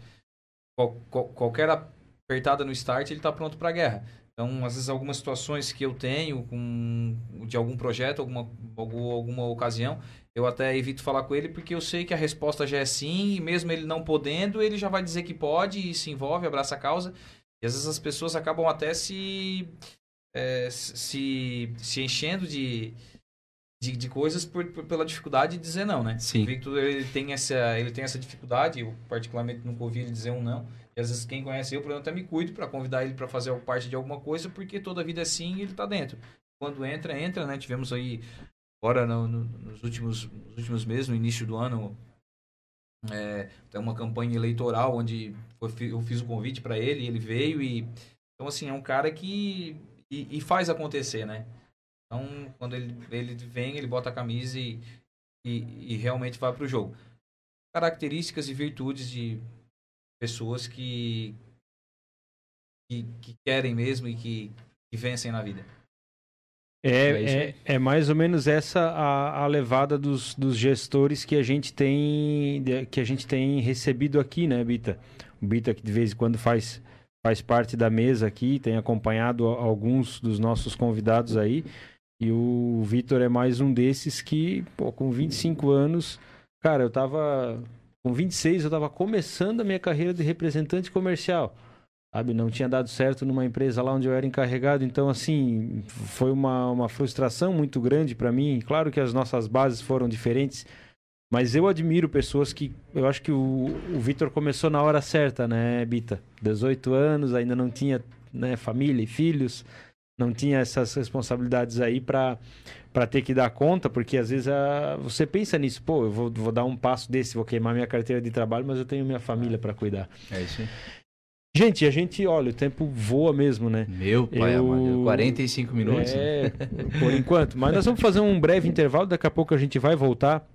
qual, qual, qualquer apertada no start, ele está pronto para a guerra. Então, às vezes, algumas situações que eu tenho com, de algum projeto, alguma, alguma ocasião, eu até evito falar com ele porque eu sei que a resposta já é sim, e mesmo ele não podendo, ele já vai dizer que pode e se envolve, abraça a causa. E às vezes as pessoas acabam até se, é, se, se enchendo de, de, de coisas por, por, pela dificuldade de dizer não, né? Sim. O Victor, ele tem essa, ele tem essa dificuldade, eu particularmente nunca ouvi ele dizer um não. E às vezes quem conhece eu, por exemplo, até me cuido para convidar ele para fazer parte de alguma coisa, porque toda a vida é sim e ele tá dentro. Quando entra, entra, né? Tivemos aí Agora, no, no, nos, últimos, nos últimos meses, no início do ano, é, tem uma campanha eleitoral onde eu fiz o convite para ele, ele veio e então assim é um cara que e, e, faz acontecer, né? Então quando ele, ele vem, ele bota a camisa e, e, e realmente vai para o jogo. Características e virtudes de pessoas que que, que querem mesmo e que, que vencem na vida. É, é, é, é, mais ou menos essa a, a levada dos, dos gestores que a gente tem que a gente tem recebido aqui, né, Bita? O Bita que de vez em quando faz faz parte da mesa aqui, tem acompanhado alguns dos nossos convidados aí. E o Vitor é mais um desses que, pô, com 25 anos, cara, eu tava com 26, eu tava começando a minha carreira de representante comercial sabe? Não tinha dado certo numa empresa lá onde eu era encarregado, então assim, foi uma, uma frustração muito grande para mim. Claro que as nossas bases foram diferentes, mas eu admiro pessoas que. Eu acho que o, o Vitor começou na hora certa, né, Bita? 18 anos, ainda não tinha né, família e filhos, não tinha essas responsabilidades aí para ter que dar conta, porque às vezes a, você pensa nisso, pô, eu vou, vou dar um passo desse, vou queimar minha carteira de trabalho, mas eu tenho minha família para cuidar. É isso aí. Gente, a gente, olha, o tempo voa mesmo, né? Meu pai, eu... amado, 45 minutos. É, por enquanto. Mas nós vamos fazer um breve intervalo, daqui a pouco a gente vai voltar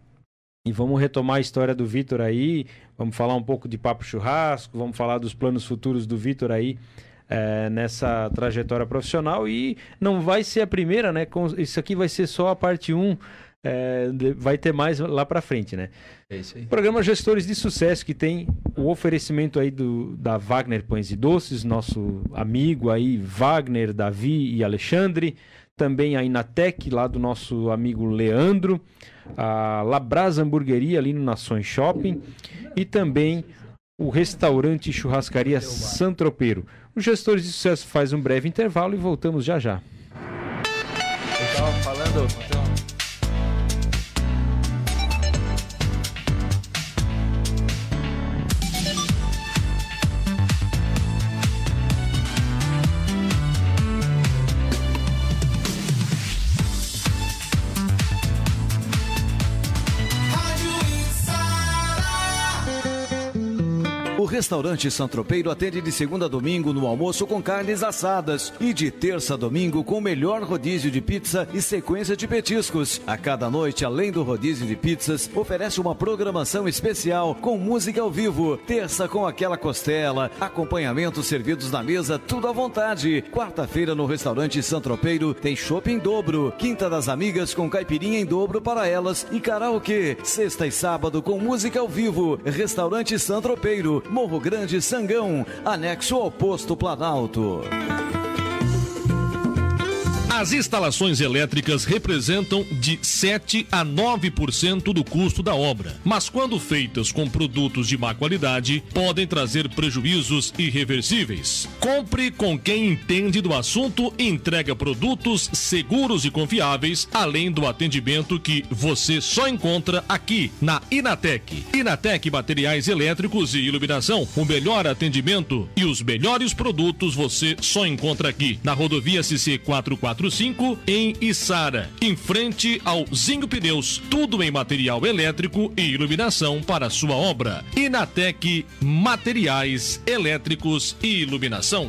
e vamos retomar a história do Vitor aí. Vamos falar um pouco de papo churrasco, vamos falar dos planos futuros do Vitor aí. É, nessa trajetória profissional e não vai ser a primeira, né? Isso aqui vai ser só a parte 1 é, vai ter mais lá para frente, né? É isso aí. Programa Gestores de Sucesso, que tem o oferecimento aí do, da Wagner Pães e Doces, nosso amigo aí, Wagner, Davi e Alexandre. Também a Inatec, lá do nosso amigo Leandro. A Labrasa Hamburgueria, ali no Nações Shopping. E também o restaurante e churrascaria Santropeiro. Os Gestores de Sucesso faz um breve intervalo e voltamos já já. Eu estava falando restaurante Santropeiro atende de segunda a domingo no almoço com carnes assadas e de terça a domingo com o melhor rodízio de pizza e sequência de petiscos. A cada noite, além do rodízio de pizzas, oferece uma programação especial com música ao vivo. Terça com aquela costela, acompanhamentos servidos na mesa, tudo à vontade. Quarta-feira no restaurante Santropeiro tem shopping dobro. Quinta das amigas com caipirinha em dobro para elas e karaokê. Sexta e sábado com música ao vivo. Restaurante Santropeiro. Morro Grande Sangão, anexo ao posto Planalto. As instalações elétricas representam de 7 a 9% do custo da obra, mas quando feitas com produtos de má qualidade, podem trazer prejuízos irreversíveis. Compre com quem entende do assunto e entrega produtos seguros e confiáveis, além do atendimento que você só encontra aqui na Inatec. Inatec Materiais Elétricos e Iluminação, o melhor atendimento e os melhores produtos você só encontra aqui na rodovia CC 445 em Içara, em frente ao Zinho Pneus, tudo em material elétrico e iluminação para sua obra. Inatec Materiais Elétricos e Iluminação.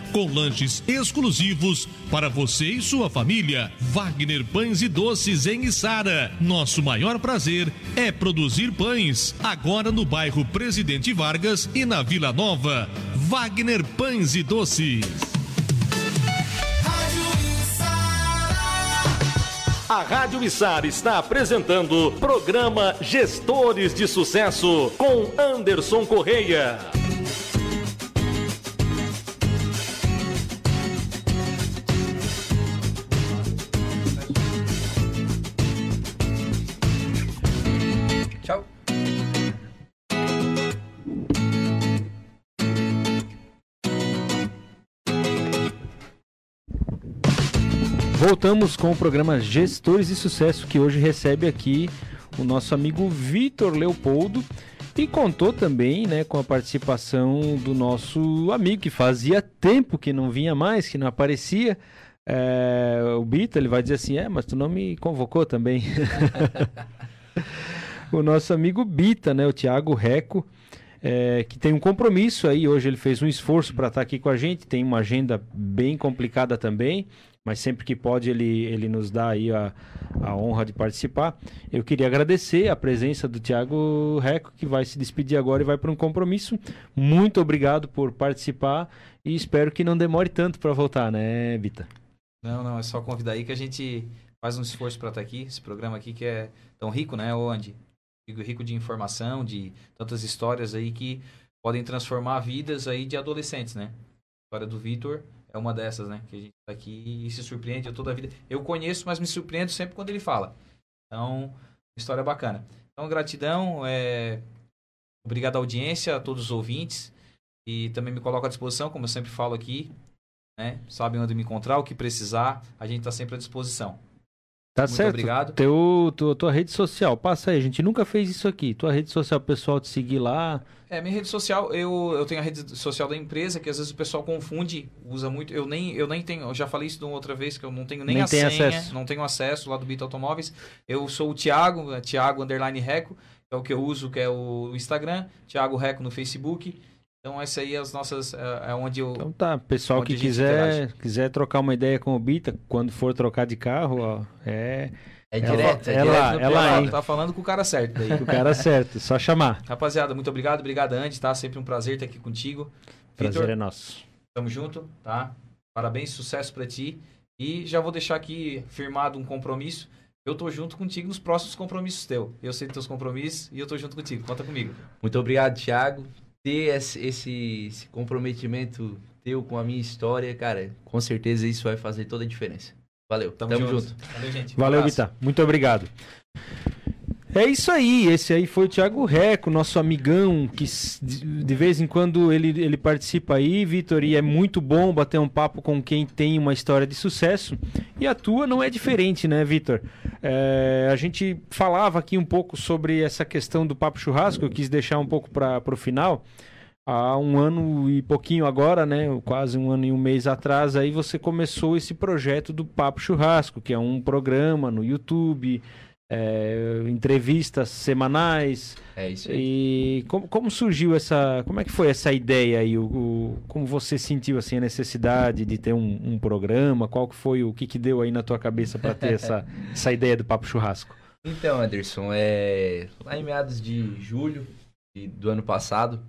com lanches exclusivos para você e sua família. Wagner Pães e Doces em Içara. Nosso maior prazer é produzir pães. Agora no bairro Presidente Vargas e na Vila Nova. Wagner Pães e Doces. A Rádio Içara está apresentando o programa Gestores de Sucesso com Anderson Correia. Voltamos com o programa Gestores de Sucesso, que hoje recebe aqui o nosso amigo Vitor Leopoldo e contou também né, com a participação do nosso amigo que fazia tempo que não vinha mais, que não aparecia. É, o Bito, ele vai dizer assim: É, mas tu não me convocou também. <laughs> o nosso amigo Bita, né, o Thiago Reco, é, que tem um compromisso aí. Hoje ele fez um esforço para estar aqui com a gente, tem uma agenda bem complicada também, mas sempre que pode ele, ele nos dá aí a, a honra de participar. Eu queria agradecer a presença do Thiago Reco, que vai se despedir agora e vai para um compromisso. Muito obrigado por participar e espero que não demore tanto para voltar, né, Bita? Não, não, é só convidar aí que a gente faz um esforço para estar aqui. Esse programa aqui que é tão rico, né, Andy? Rico- Rico de informação, de tantas histórias aí que podem transformar vidas aí de adolescentes, né? A história do Vitor é uma dessas, né? Que a gente tá aqui e se surpreende eu toda a vida. Eu conheço, mas me surpreendo sempre quando ele fala. Então, história bacana. Então, gratidão, é... obrigado à audiência, a todos os ouvintes. E também me coloco à disposição, como eu sempre falo aqui, né? Sabem onde me encontrar, o que precisar, a gente está sempre à disposição. Tá Muito certo. obrigado. Teu, tua, tua rede social, passa aí, a gente nunca fez isso aqui. Tua rede social, pessoal te seguir lá. É, minha rede social, eu, eu tenho a rede social da empresa, que às vezes o pessoal confunde, usa muito. Eu nem, eu nem tenho, eu já falei isso de uma outra vez, que eu não tenho nem, Nem a senha, acesso. não tenho acesso lá do Bita Automóveis. Eu sou o Thiago, Thiago Underline Reco, é o que eu uso, que é o Instagram, Thiago Reco no Facebook. Então, essa aí é as nossas. É, é onde eu. Então tá, pessoal que quiser, quiser trocar uma ideia com o Bita, quando for trocar de carro, ó, é É direto, é, ela- direto no ela privado. aí. tá falando com o cara certo daí. o cara certo, só chamar. Rapaziada, muito obrigado, obrigado, Andy, tá? Sempre um prazer estar aqui contigo. Prazer Vitor, é nosso. Tamo junto, tá? Parabéns, sucesso pra ti. E já vou deixar aqui firmado um compromisso. Eu tô junto contigo nos próximos compromissos teu. Eu sei dos teus compromissos e eu tô junto contigo. Conta comigo. Muito obrigado, Thiago. Ter esse, esse, esse comprometimento teu com a minha história, cara, com certeza isso vai fazer toda a diferença. Valeu, tamo, junto. Valeu, gente. Um Valeu. Bita. Muito obrigado. É isso aí, esse aí foi o Thiago Reco, nosso amigão, que de vez em quando ele, ele participa aí, Vitor, e é muito bom bater um papo com quem tem uma história de sucesso. E a tua não é diferente, né, Vitor? É, a gente falava aqui um pouco sobre essa questão do papo churrasco, eu quis deixar um pouco para o final. Há um ano e pouquinho agora, né? Quase um ano e um mês atrás, aí você começou esse projeto do Papo Churrasco, que é um programa no YouTube, é, entrevistas semanais. É isso aí. E como, como surgiu essa. Como é que foi essa ideia aí? O, o- como você sentiu assim, a necessidade de ter um, um programa? Qual que foi o que, que deu aí na tua cabeça para ter essa, <laughs> essa ideia do Papo Churrasco? Então, Anderson, é... lá em meados de julho de- do ano passado,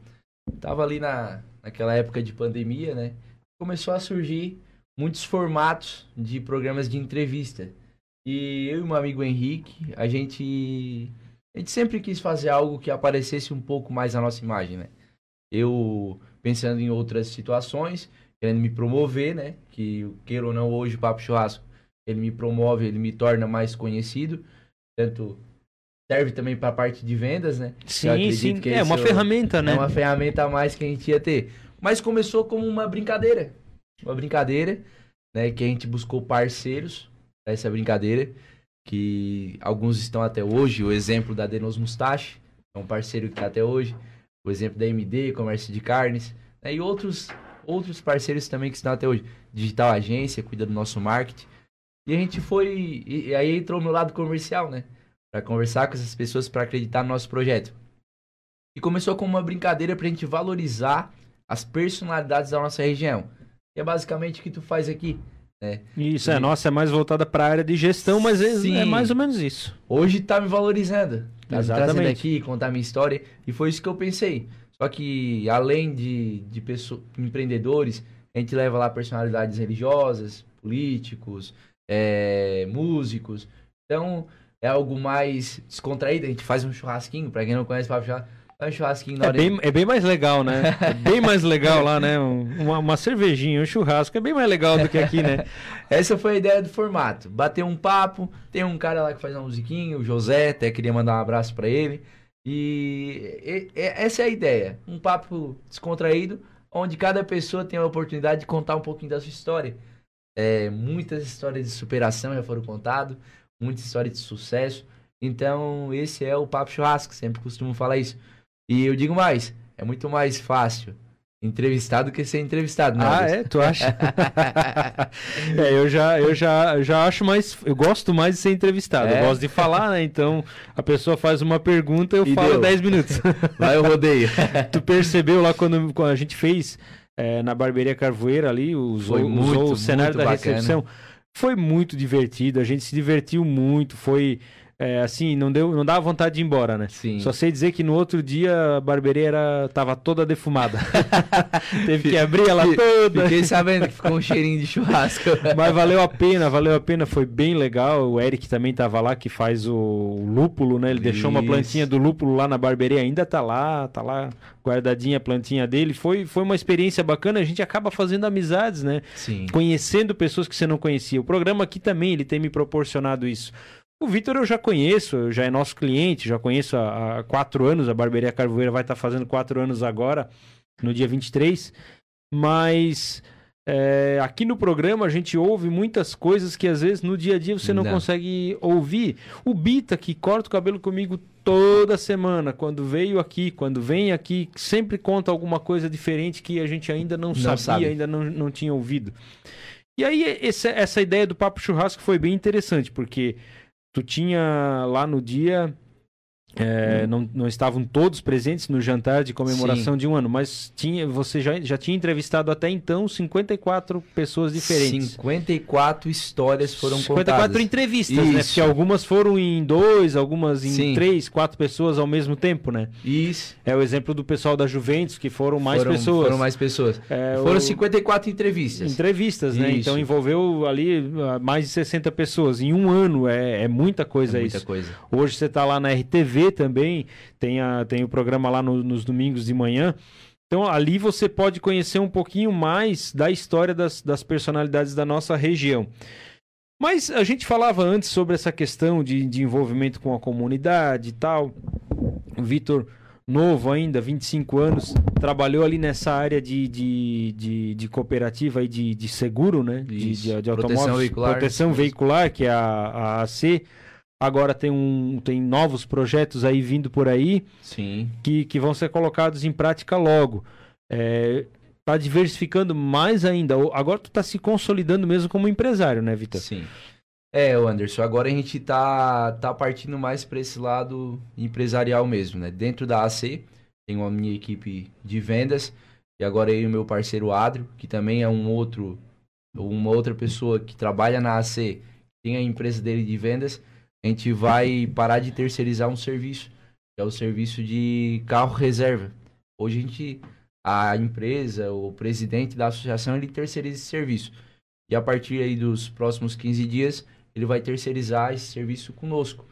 tava ali na, naquela época de pandemia, né? Começou a surgir muitos formatos de programas de entrevista. E eu e meu amigo Henrique, a gente, a gente sempre quis fazer algo que aparecesse um pouco mais a nossa imagem, né? Eu pensando em outras situações, querendo me promover, né? Que queira ou não, hoje o Papo Churrasco, ele me promove, ele me torna mais conhecido tanto serve também para a parte de vendas, né? Sim, sim. É uma o- ferramenta, né? É uma ferramenta a mais que a gente ia ter. Mas começou como uma brincadeira. Uma brincadeira, né? Que a gente buscou parceiros essa brincadeira. Que alguns estão até hoje. O exemplo da Denos Mustache, é um parceiro que está até hoje. O exemplo da MD, Comércio de Carnes. né, E outros, outros parceiros também que estão até hoje. Digital Agência, cuida do nosso marketing. E a gente foi. E, e aí entrou o meu lado comercial, né? Para conversar com essas pessoas para acreditar no nosso projeto. E começou como uma brincadeira pra gente valorizar as personalidades da nossa região. E é basicamente o que tu faz aqui. Isso, é, nossa, é mais voltada para a área de gestão, mas é, Sim. é mais ou menos isso. Hoje tá me valorizando. Tá me Exatamente. trazendo aqui, contar minha história. E foi isso que eu pensei. Só que além de, de pessoas, empreendedores, a gente leva lá personalidades religiosas, políticos, é, músicos. Então é algo mais descontraído. A gente faz um churrasquinho, pra quem não conhece o Papo Churrasco, faz um churrasquinho na É bem, é bem mais legal, né? <laughs> É bem mais legal lá, né? Um- Uma, uma cervejinha, um churrasco, é bem mais legal do que aqui, né? <laughs> Essa foi a ideia do formato. Bater um papo, tem um cara lá que faz uma musiquinha, o José, até queria mandar um abraço pra ele. E, e- e- essa é a ideia. Um papo descontraído, onde cada pessoa tem a oportunidade de contar um pouquinho da sua história. É, muitas histórias de superação já foram contadas, muitas histórias de sucesso. Então, esse é o Papo Churrasco, sempre costumo falar isso. E eu digo mais, é muito mais fácil entrevistar do que ser entrevistado, né? Ah, é? Tu acha? <laughs> é, eu já, eu já, já acho mais. Eu gosto mais de ser entrevistado. É? Eu gosto de falar, né? Então a pessoa faz uma pergunta, eu E falo deu. 10 minutos. <laughs> Lá eu rodeio. <laughs> tu percebeu lá quando, quando a gente fez é, na Barbearia Carvoeira ali, usou, muito, usou o cenário da bacana. recepção. Foi muito divertido, a gente se divertiu muito, foi é, assim, não deu, não dava vontade de ir embora, né? Sim. Só sei dizer que no outro dia a barbearia era, tava toda defumada. <laughs> Teve que abrir ela toda. Fiquei sabendo que ficou um cheirinho de churrasco. <laughs> Mas valeu a pena, valeu a pena, foi bem legal. O Eric também tava lá, que faz o, o lúpulo, né? Ele deixou uma Isso. plantinha do lúpulo lá na barbearia, ainda tá lá, tá lá guardadinha a plantinha dele. Foi, foi uma experiência bacana, a gente acaba fazendo amizades, né? Sim. Conhecendo pessoas que você não conhecia. O programa aqui também, ele tem me proporcionado isso. O Vitor eu já conheço, já é nosso cliente, já conheço há, há quatro anos, a Barbearia Carvoeira vai estar fazendo quatro anos agora, no dia 23. Mas é, aqui no programa a gente ouve muitas coisas que às vezes no dia a dia você não, Não. consegue ouvir. O Bita, que corta o cabelo comigo toda semana, quando veio aqui, quando vem aqui, sempre conta alguma coisa diferente que a gente ainda não, sabia, sabe. ainda não, não tinha ouvido. E aí, esse- essa ideia do Papo Churrasco foi bem interessante, porque tu tinha lá no dia. É, não, não estavam todos presentes no jantar de comemoração de um ano, mas tinha, você já, já tinha entrevistado até então 54 pessoas diferentes. 54 histórias foram 54 contadas. entrevistas, né? Isso. Porque algumas foram em dois, algumas em Sim. três, quatro pessoas ao mesmo tempo, né? Isso. É o exemplo do pessoal da Juventus, que foram mais foram, pessoas. Foram mais pessoas. É, foram o- 54 entrevistas. Entrevistas, né? Isso. Então envolveu ali ah, mais de 60 pessoas. Em um ano é, é muita coisa É muita isso. coisa. Hoje você está lá na RTV também, tem, a, tem o programa lá no- nos domingos de manhã. Então ali você pode conhecer um pouquinho mais da história das, das personalidades da nossa região. Mas a gente falava antes sobre essa questão de, de envolvimento com a comunidade e tal. O Vitor, novo ainda, 25 anos, trabalhou ali nessa área de, de, de, de cooperativa e de, de seguro, né? De, de, de Proteção automóveis. veicular. Proteção veicular, que é a, a AC. Agora tem, um, tem novos projetos aí vindo por aí Sim. que, que vão ser colocados em prática logo. É, tá diversificando mais ainda. Agora tu tá se consolidando mesmo como empresário, né, Vitor? Sim. É, o Anderson, agora a gente tá, tá partindo mais para esse lado empresarial mesmo, né? Dentro da AC, tem uma minha equipe de vendas, e agora eu e o meu parceiro Adrio, que também é um outro, uma outra pessoa que trabalha na AC, tem a empresa dele de vendas, a gente vai parar de terceirizar um serviço, que é o serviço de carro reserva. Hoje a gente, a empresa, o presidente da associação, ele terceiriza esse serviço. E a partir aí dos próximos 15 dias, ele vai terceirizar esse serviço conosco.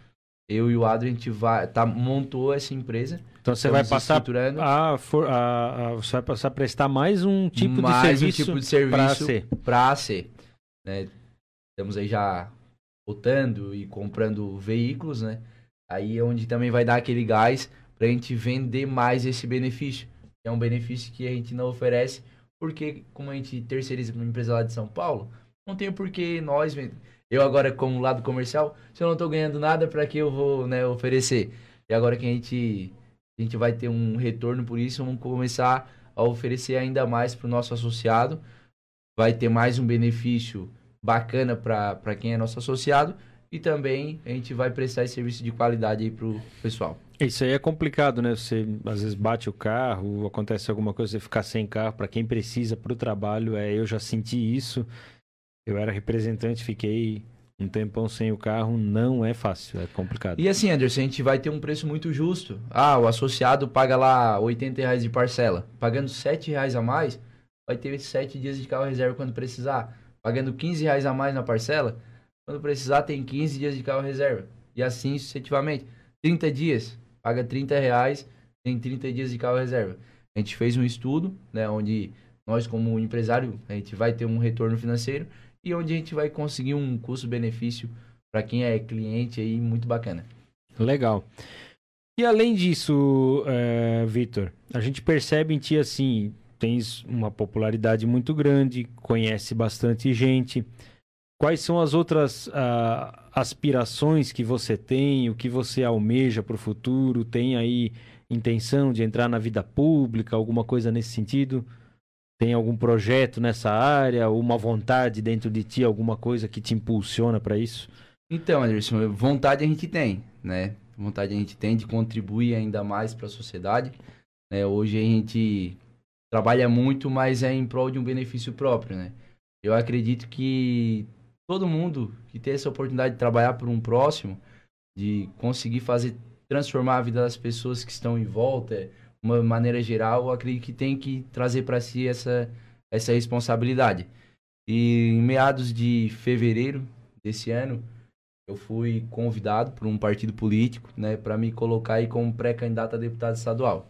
Eu e o Adrio, a gente vai, tá, montou essa empresa. Então você vai passar a, for- a- a- você vai passar a prestar mais um tipo mais de um serviço tipo de serviço para ser. para AC. Né? Estamos aí já botando e comprando veículos, né? Aí é onde também vai dar aquele gás para a gente vender mais esse benefício. É um benefício que a gente não oferece, porque como a gente terceiriza para uma empresa lá de São Paulo, não tem por que nós, eu agora como lado comercial, se eu não estou ganhando nada, para que eu vou né, oferecer? E agora que a gente, a gente vai ter um retorno por isso, vamos começar a oferecer ainda mais para o nosso associado. Vai ter mais um benefício bacana para quem é nosso associado e também a gente vai prestar esse serviço de qualidade aí pro pessoal. Isso aí é complicado, né? Você às vezes bate o carro, acontece alguma coisa, você ficar sem carro para quem precisa para o trabalho. É, eu já senti isso. Eu era representante, fiquei um tempão sem o carro, não é fácil, é complicado. E assim, Anderson, a gente vai ter um preço muito justo. Ah, o associado paga lá 80 reais de parcela. Pagando 7 reais a mais, vai ter 7 dias de carro reserva quando precisar. Pagando 15 reais a mais na parcela, quando precisar tem 15 dias de carro reserva. E assim sucessivamente. 30 dias, paga 30 reais, tem 30 dias de carro reserva. A gente fez um estudo, né, onde nós como empresário, a gente vai ter um retorno financeiro e onde a gente vai conseguir um custo-benefício para quem é cliente aí muito bacana. Legal. E além disso, é, Vitor, a gente percebe em ti assim, tens uma popularidade muito grande, conhece bastante gente. Quais são as outras ah, aspirações que você tem, o que você almeja para o futuro? Tem aí intenção de entrar na vida pública, alguma coisa nesse sentido? Tem algum projeto nessa área, uma vontade dentro de ti, alguma coisa que te impulsiona para isso? Então, Anderson, vontade a gente tem, né? Vontade a gente tem de contribuir ainda mais para a sociedade. né? Hoje a gente trabalha muito, mas é em prol de um benefício próprio, né? Eu acredito que todo mundo que tem essa oportunidade de trabalhar por um próximo, de conseguir fazer transformar a vida das pessoas que estão em volta, de uma maneira geral, eu acredito que tem que trazer para si essa essa responsabilidade. E em meados de fevereiro desse ano, eu fui convidado por um partido político, né, para me colocar aí como pré-candidato a deputado estadual.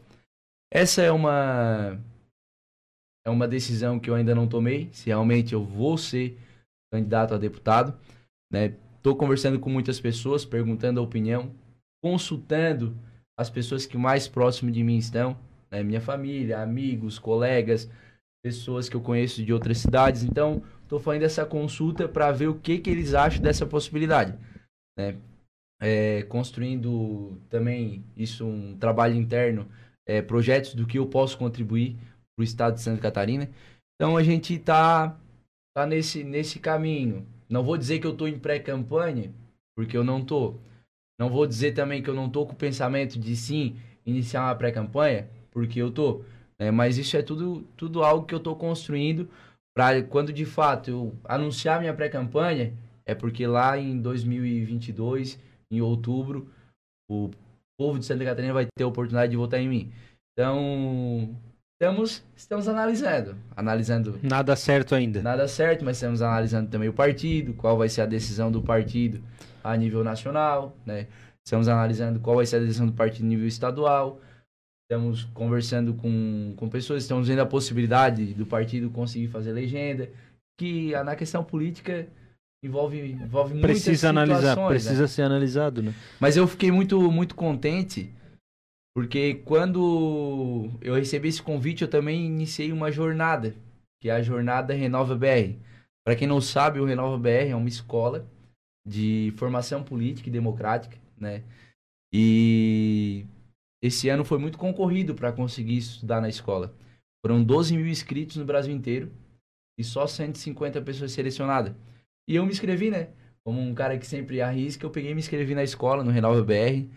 Essa é uma é uma decisão que eu ainda não tomei, se realmente eu vou ser candidato a deputado, né? Tô conversando com muitas pessoas, perguntando a opinião, consultando as pessoas que mais próximo de mim estão, né? Minha família, amigos, colegas, pessoas que eu conheço de outras cidades. Então, tô fazendo essa consulta para ver o que que eles acham dessa possibilidade, né? É, construindo também isso um trabalho interno, é, projetos do que eu posso contribuir o estado de Santa Catarina. Então a gente tá tá nesse nesse caminho. Não vou dizer que eu tô em pré-campanha, porque eu não tô. Não vou dizer também que eu não tô com o pensamento de sim iniciar uma pré-campanha, porque eu tô. né? mas isso é tudo tudo algo que eu tô construindo para quando de fato eu anunciar minha pré-campanha, é porque lá em 2022, em outubro, o povo de Santa Catarina vai ter a oportunidade de votar em mim. Então, estamos, estamos analisando. Analisando Nada certo ainda. nada certo, mas estamos analisando também o partido, qual vai ser a decisão do partido a nível nacional, né? Estamos analisando qual vai ser a decisão do partido a nível estadual. Estamos conversando com, com pessoas, estamos vendo a possibilidade do partido conseguir fazer legenda. Que na questão política, envolve, envolve muitas Precisa analisar, né? precisa ser analisado, né? Mas eu fiquei muito, muito contente, porque quando eu recebi esse convite, eu também iniciei uma jornada, que é a jornada Renova BR. Para quem não sabe, o Renova BR é uma escola de formação política e democrática, né? E esse ano foi muito concorrido para conseguir estudar na escola. Foram 12 mil inscritos no Brasil inteiro e só 150 pessoas selecionadas. E eu me inscrevi, né? Como um cara que sempre arrisca, eu peguei e me inscrevi na escola, no Renova BR.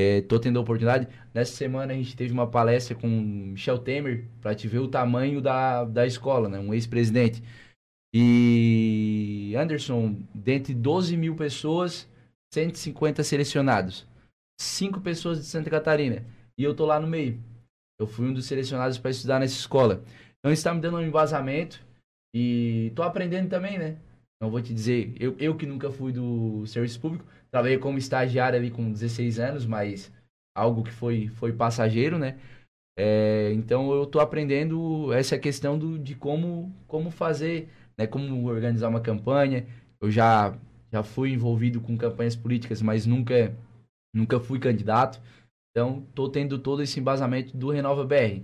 É, tô tendo a oportunidade. Nessa semana a gente teve uma palestra com Michel Temer para te ver o tamanho da, da escola, né? Um ex-presidente. E Anderson, dentre 12 mil pessoas, 150 selecionados. Cinco pessoas de Santa Catarina. E eu tô lá no meio. Eu fui um dos selecionados para estudar nessa escola. Então está me dando um embasamento e tô aprendendo também, né? Não vou te dizer, eu, eu que nunca fui do serviço público, trabalhei como estagiário ali com 16 anos, mas algo que foi, foi passageiro, né? É, então eu tô aprendendo essa questão do, de como, como fazer, né? Como organizar uma campanha. Eu já, já fui envolvido com campanhas políticas, mas nunca, nunca fui candidato. Então tô tendo todo esse embasamento do Renova BR.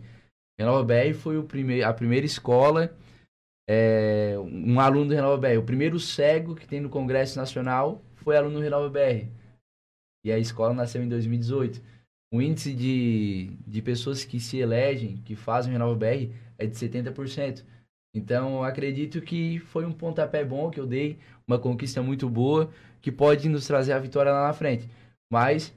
Renova BR foi o prime a primeira escola é, um aluno do Renova BR. O primeiro cego que tem no Congresso Nacional foi aluno do Renova BR. E a escola nasceu em 2018. O índice de, de pessoas que se elegem, que fazem o Renova BR, é de 70%. Então, acredito que foi um pontapé bom que eu dei, uma conquista muito boa, que pode nos trazer a vitória lá na frente. Mas,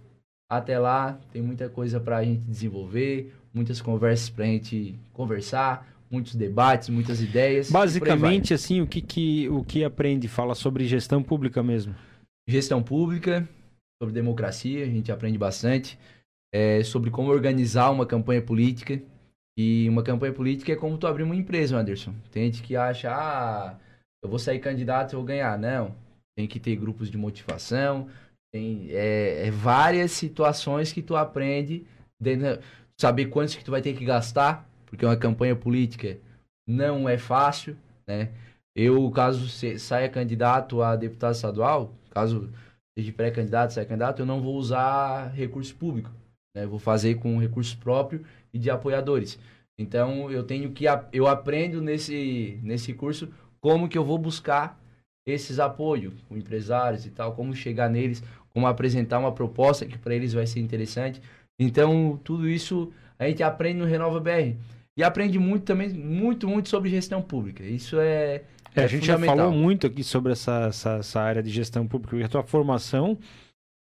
até lá, tem muita coisa para a gente desenvolver, muitas conversas para a gente conversar, muitos debates, muitas ideias. Basicamente, assim, o que, que, o que aprende? Fala sobre gestão pública mesmo. Gestão pública, sobre democracia, a gente aprende bastante. É, sobre como organizar uma campanha política. E uma campanha política é como tu abrir uma empresa, Anderson. Tem gente que acha, ah, eu vou sair candidato e vou ganhar. Não. Tem que ter grupos de motivação. Tem é, é várias situações que tu aprende. Dentro, saber quantos que tu vai ter que gastar porque uma campanha política não é fácil, né? Eu, caso saia candidato a deputado estadual, caso seja pré-candidato, saia candidato, eu não vou usar recurso público, né? vou fazer com recurso próprio e de apoiadores. Então, eu tenho que eu aprendo nesse nesse curso como que eu vou buscar esses apoios com empresários e tal, como chegar neles, como apresentar uma proposta que para eles vai ser interessante. Então, tudo isso a gente aprende no Renova BR. E aprende muito também, muito, muito sobre gestão pública. Isso é. É, a gente já falou muito aqui sobre essa, essa, essa, área de gestão pública, porque a tua formação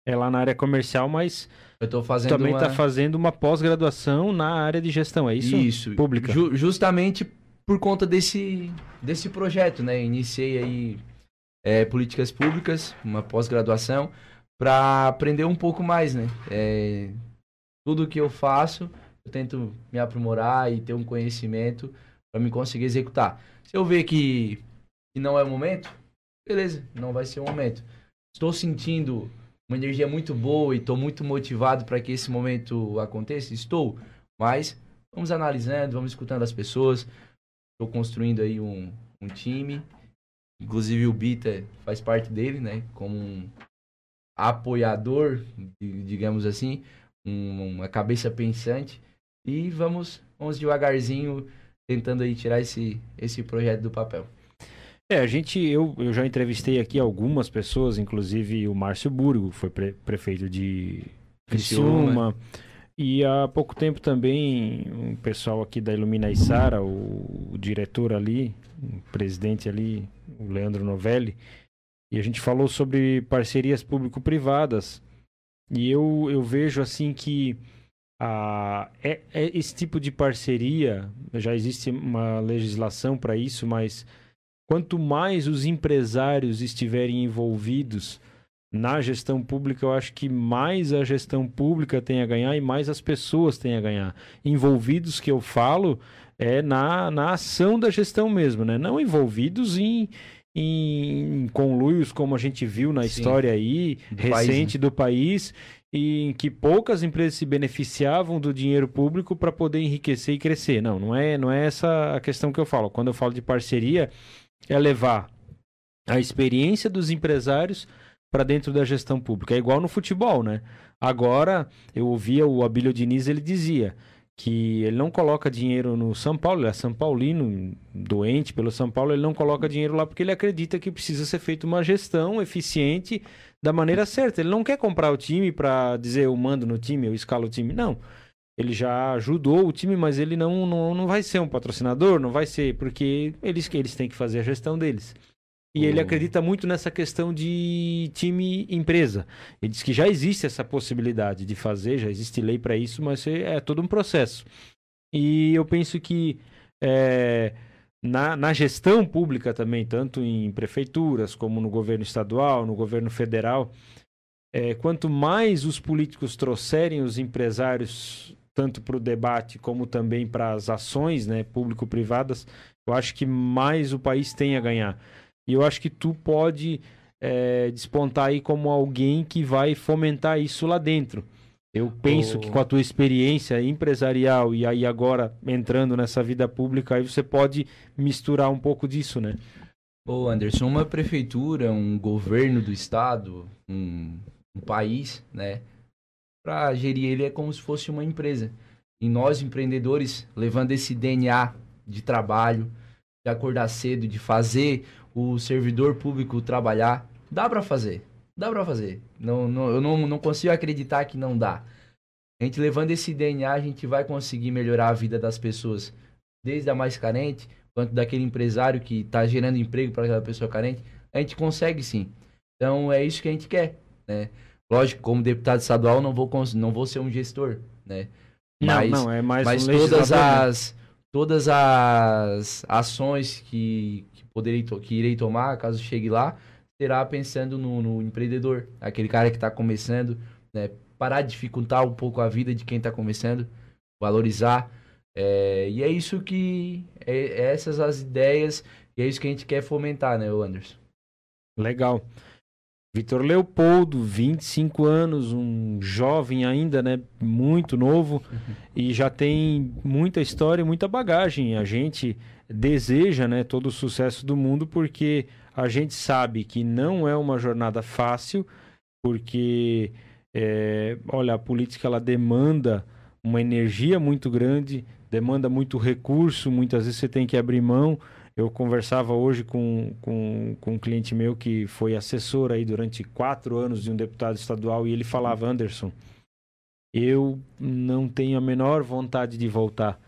é lá na área comercial, mas eu tô fazendo também está uma... fazendo uma pós-graduação na área de gestão, é isso? Isso. Pública. Ju justamente por conta desse, desse projeto, né? Iniciei aí é, políticas públicas, uma pós-graduação, para aprender um pouco mais, né? É, tudo que eu faço eu tento me aprimorar e ter um conhecimento para me conseguir executar. Se eu ver que, que não é o momento, beleza, não vai ser o momento. Estou sentindo uma energia muito boa e estou muito motivado para que esse momento aconteça? Estou, mas vamos analisando, vamos escutando as pessoas. Estou construindo aí um, um time, inclusive o Bita faz parte dele, né? Como um apoiador, digamos assim, um, uma cabeça pensante. E vamos, vamos devagarzinho tentando aí tirar esse, esse projeto do papel. É, a gente, eu, eu já entrevistei aqui algumas pessoas, inclusive o Márcio Burgo, foi pre prefeito de Criciúma. E há pouco tempo também um pessoal aqui da Ilumina Isara, o, o diretor ali, o presidente ali, o Leandro Novelli, e a gente falou sobre parcerias público-privadas. E eu, eu vejo assim que é, é, esse tipo de parceria, já existe uma legislação para isso, mas quanto mais os empresários estiverem envolvidos na gestão pública, eu acho que mais a gestão pública tem a ganhar e mais as pessoas têm a ganhar. Envolvidos que eu falo é na, na ação da gestão mesmo, né? Não envolvidos em, em conluios como a gente viu na Sim, história aí do recente país, né? do país em que poucas empresas se beneficiavam do dinheiro público para poder enriquecer e crescer. Não, não é, não é essa a questão que eu falo. Quando eu falo de parceria, é levar a experiência dos empresários para dentro da gestão pública. É igual no futebol, né? Agora, eu ouvia o Abílio Diniz, ele dizia que ele não coloca dinheiro no São Paulo, ele é São Paulino, doente pelo São Paulo, ele não coloca dinheiro lá porque ele acredita que precisa ser feita uma gestão eficiente da maneira certa. Ele não quer comprar o time para dizer eu mando no time, eu escalo o time. Não. Ele já ajudou o time, mas ele não, não, não vai ser um patrocinador, não vai ser, porque eles, eles têm que fazer a gestão deles. E ele acredita muito nessa questão de time-empresa. Ele diz que já existe essa possibilidade de fazer, já existe lei para isso, mas é, é todo um processo. E eu penso que é, na, na gestão pública também, tanto em prefeituras como no governo estadual, no governo federal, é, quanto mais os políticos trouxerem os empresários tanto para o debate como também para as ações né, público-privadas, eu acho que mais o país tem a ganhar. E eu acho que tu pode é, despontar aí como alguém que vai fomentar isso lá dentro. Eu penso oh. que com a tua experiência empresarial e aí agora entrando nessa vida pública, aí você pode misturar um pouco disso, né? Ô Anderson, uma prefeitura, um governo do estado, um, um país, né? Para gerir ele é como se fosse uma empresa. E nós, empreendedores, levando esse DNA de trabalho, de acordar cedo, de fazer o servidor público trabalhar. Dá para fazer. Dá para fazer. Não, não, eu não, não consigo acreditar que não dá. A gente levando esse DNA, a gente vai conseguir melhorar a vida das pessoas, desde a mais carente, quanto daquele empresário que está gerando emprego para aquela pessoa carente. A gente consegue sim. Então é isso que a gente quer, né? Lógico, como deputado estadual, não vou não vou ser um gestor, né? Mas, não, não, é mais mas um todas as todas as ações que, poderei que irei tomar caso chegue lá será pensando no, no empreendedor, aquele cara que está começando, né? Parar de dificultar um pouco a vida de quem está começando, valorizar. É, e é isso que. É, é, essas as ideias e é isso que a gente quer fomentar, né, Anderson? Legal. Vitor Leopoldo, 25 anos, um jovem ainda, né? Muito novo uhum. e já tem muita história e muita bagagem. A gente deseja né, todo o sucesso do mundo, porque a gente sabe que não é uma jornada fácil, porque, é, olha, a política ela demanda uma energia muito grande, demanda muito recurso, muitas vezes você tem que abrir mão. Eu conversava hoje com, com, com um cliente meu que foi assessor aí durante quatro anos de um deputado estadual e ele falava, Anderson, eu não tenho a menor vontade de voltar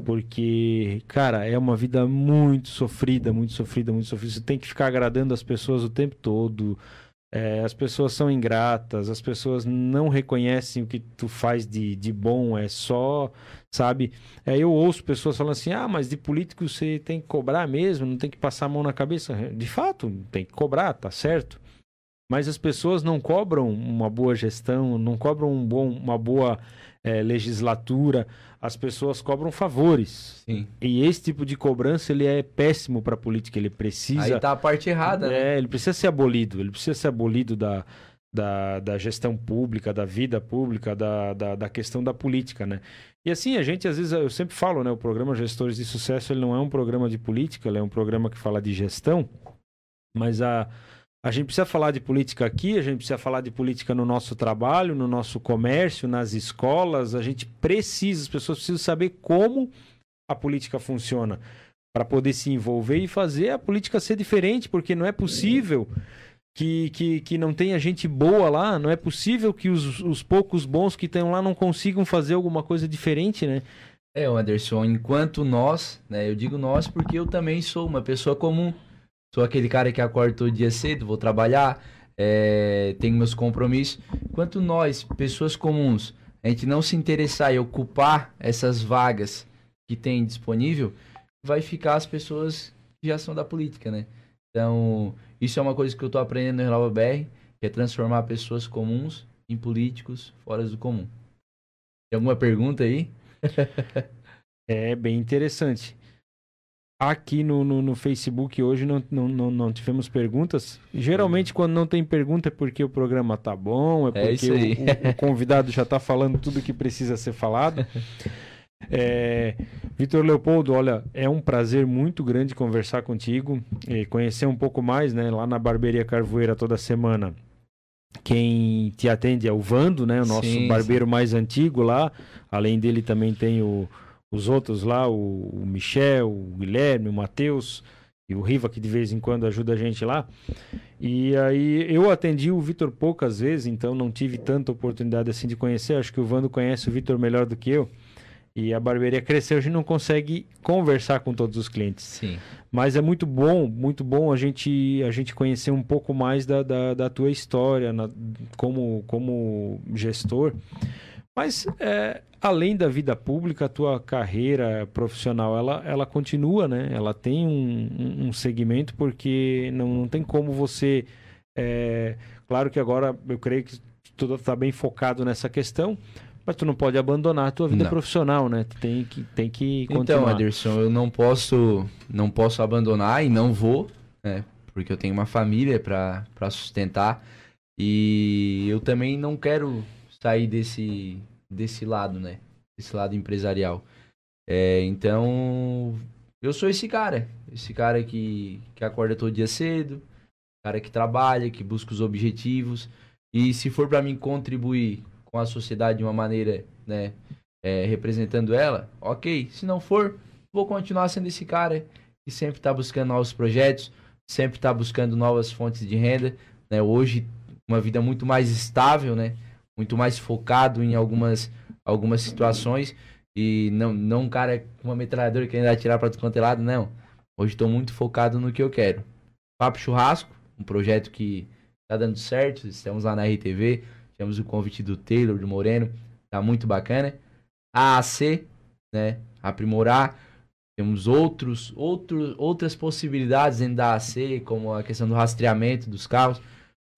porque, cara, é uma vida muito sofrida, muito sofrida, muito sofrida. Você tem que ficar agradando as pessoas o tempo todo. É, as pessoas são ingratas, as pessoas não reconhecem o que tu faz de, de bom, é só, sabe? É, eu ouço pessoas falando assim: ah, mas de político você tem que cobrar mesmo, não tem que passar a mão na cabeça. De fato, tem que cobrar, tá certo. Mas as pessoas não cobram uma boa gestão, não cobram um bom, uma boa é, legislatura, as pessoas cobram favores. Sim. E esse tipo de cobrança ele é péssimo para a política. Ele precisa. Aí tá a parte errada. É, né? ele precisa ser abolido. Ele precisa ser abolido da, da, da gestão pública, da vida pública, da, da, da, questão da política, né? E assim, a gente às vezes, eu sempre falo, né? O programa Gestores de Sucesso, ele não é um programa de política, ele é um programa que fala de gestão, mas a a gente precisa falar de política aqui, a gente precisa falar de política no nosso trabalho, no nosso comércio, nas escolas. A gente precisa, as pessoas precisam saber como a política funciona para poder se envolver e fazer a política ser diferente, porque não é possível que, que, que não tenha gente boa lá, não é possível que os, os poucos bons que estão lá não consigam fazer alguma coisa diferente, né? É, Anderson, enquanto nós, né, eu digo nós porque eu também sou uma pessoa comum, Sou aquele cara que acorda todo dia cedo, vou trabalhar, é, tenho meus compromissos. Enquanto nós, pessoas comuns, a gente não se interessar e ocupar essas vagas que tem disponível, vai ficar as pessoas que já são da política, né? Então, isso é uma coisa que eu estou aprendendo no Renova BR, que é transformar pessoas comuns em políticos fora do comum. Tem alguma pergunta aí? <laughs> é bem interessante. Aqui no, no, no, Facebook hoje não, não, não, não, tivemos perguntas. Geralmente, quando não tem pergunta, é porque o programa tá bom, é, é porque é o, o, o, convidado já tá falando tudo que precisa ser falado. <laughs> É, Vitor Leopoldo, olha, é um prazer muito grande conversar contigo e conhecer um pouco mais, né? Lá na Barbearia Carvoeira toda semana. Quem te atende é o Vando, né? O nosso Sim, barbeiro mais antigo lá. Além dele também tem o, os outros lá, o, Michel, o Guilherme, o Matheus e o Riva, que de vez em quando ajuda a gente lá. E aí eu atendi o Vitor poucas vezes, então não tive tanta oportunidade assim de conhecer. Acho que o Vando conhece o Vitor melhor do que eu. E a barbearia cresceu, a gente não consegue conversar com todos os clientes. Sim. Mas é muito bom, muito bom a gente, a gente conhecer um pouco mais da, da, da tua história na- como, como gestor. Mas é, além da vida pública, a tua carreira profissional, ela, ela continua, né? Ela tem um, um- segmento porque não, não tem como você... é, claro que agora eu creio que tudo está bem focado nessa questão, mas tu não pode abandonar a tua vida Não. profissional, né? Tu tem que, tem que continuar. Então, Anderson, eu não posso, não posso abandonar e não vou, né? Porque eu tenho uma família para para sustentar e eu também não quero sair desse desse lado, né? Desse lado empresarial. É, então, eu sou esse cara, esse cara que que acorda todo dia cedo, cara que trabalha, que busca os objetivos e se for para mim contribuir com a sociedade de uma maneira, né? é, representando ela, ok. Se não for, vou continuar sendo esse cara que sempre está buscando novos projetos, sempre está buscando novas fontes de renda. Né? Hoje, uma vida muito mais estável, né? Muito mais focado em algumas, algumas situações e não, não um cara com uma metralhadora querendo atirar para quanto é lado, não. Hoje estou muito focado no que eu quero. Papo Churrasco, um projeto que está dando certo, estamos lá na RTV, tivemos o convite do Taylor, do Moreno, tá muito bacana. AAC, né? Aprimorar. Temos outros, outros, outras possibilidades dentro da AC, como a questão do rastreamento dos carros,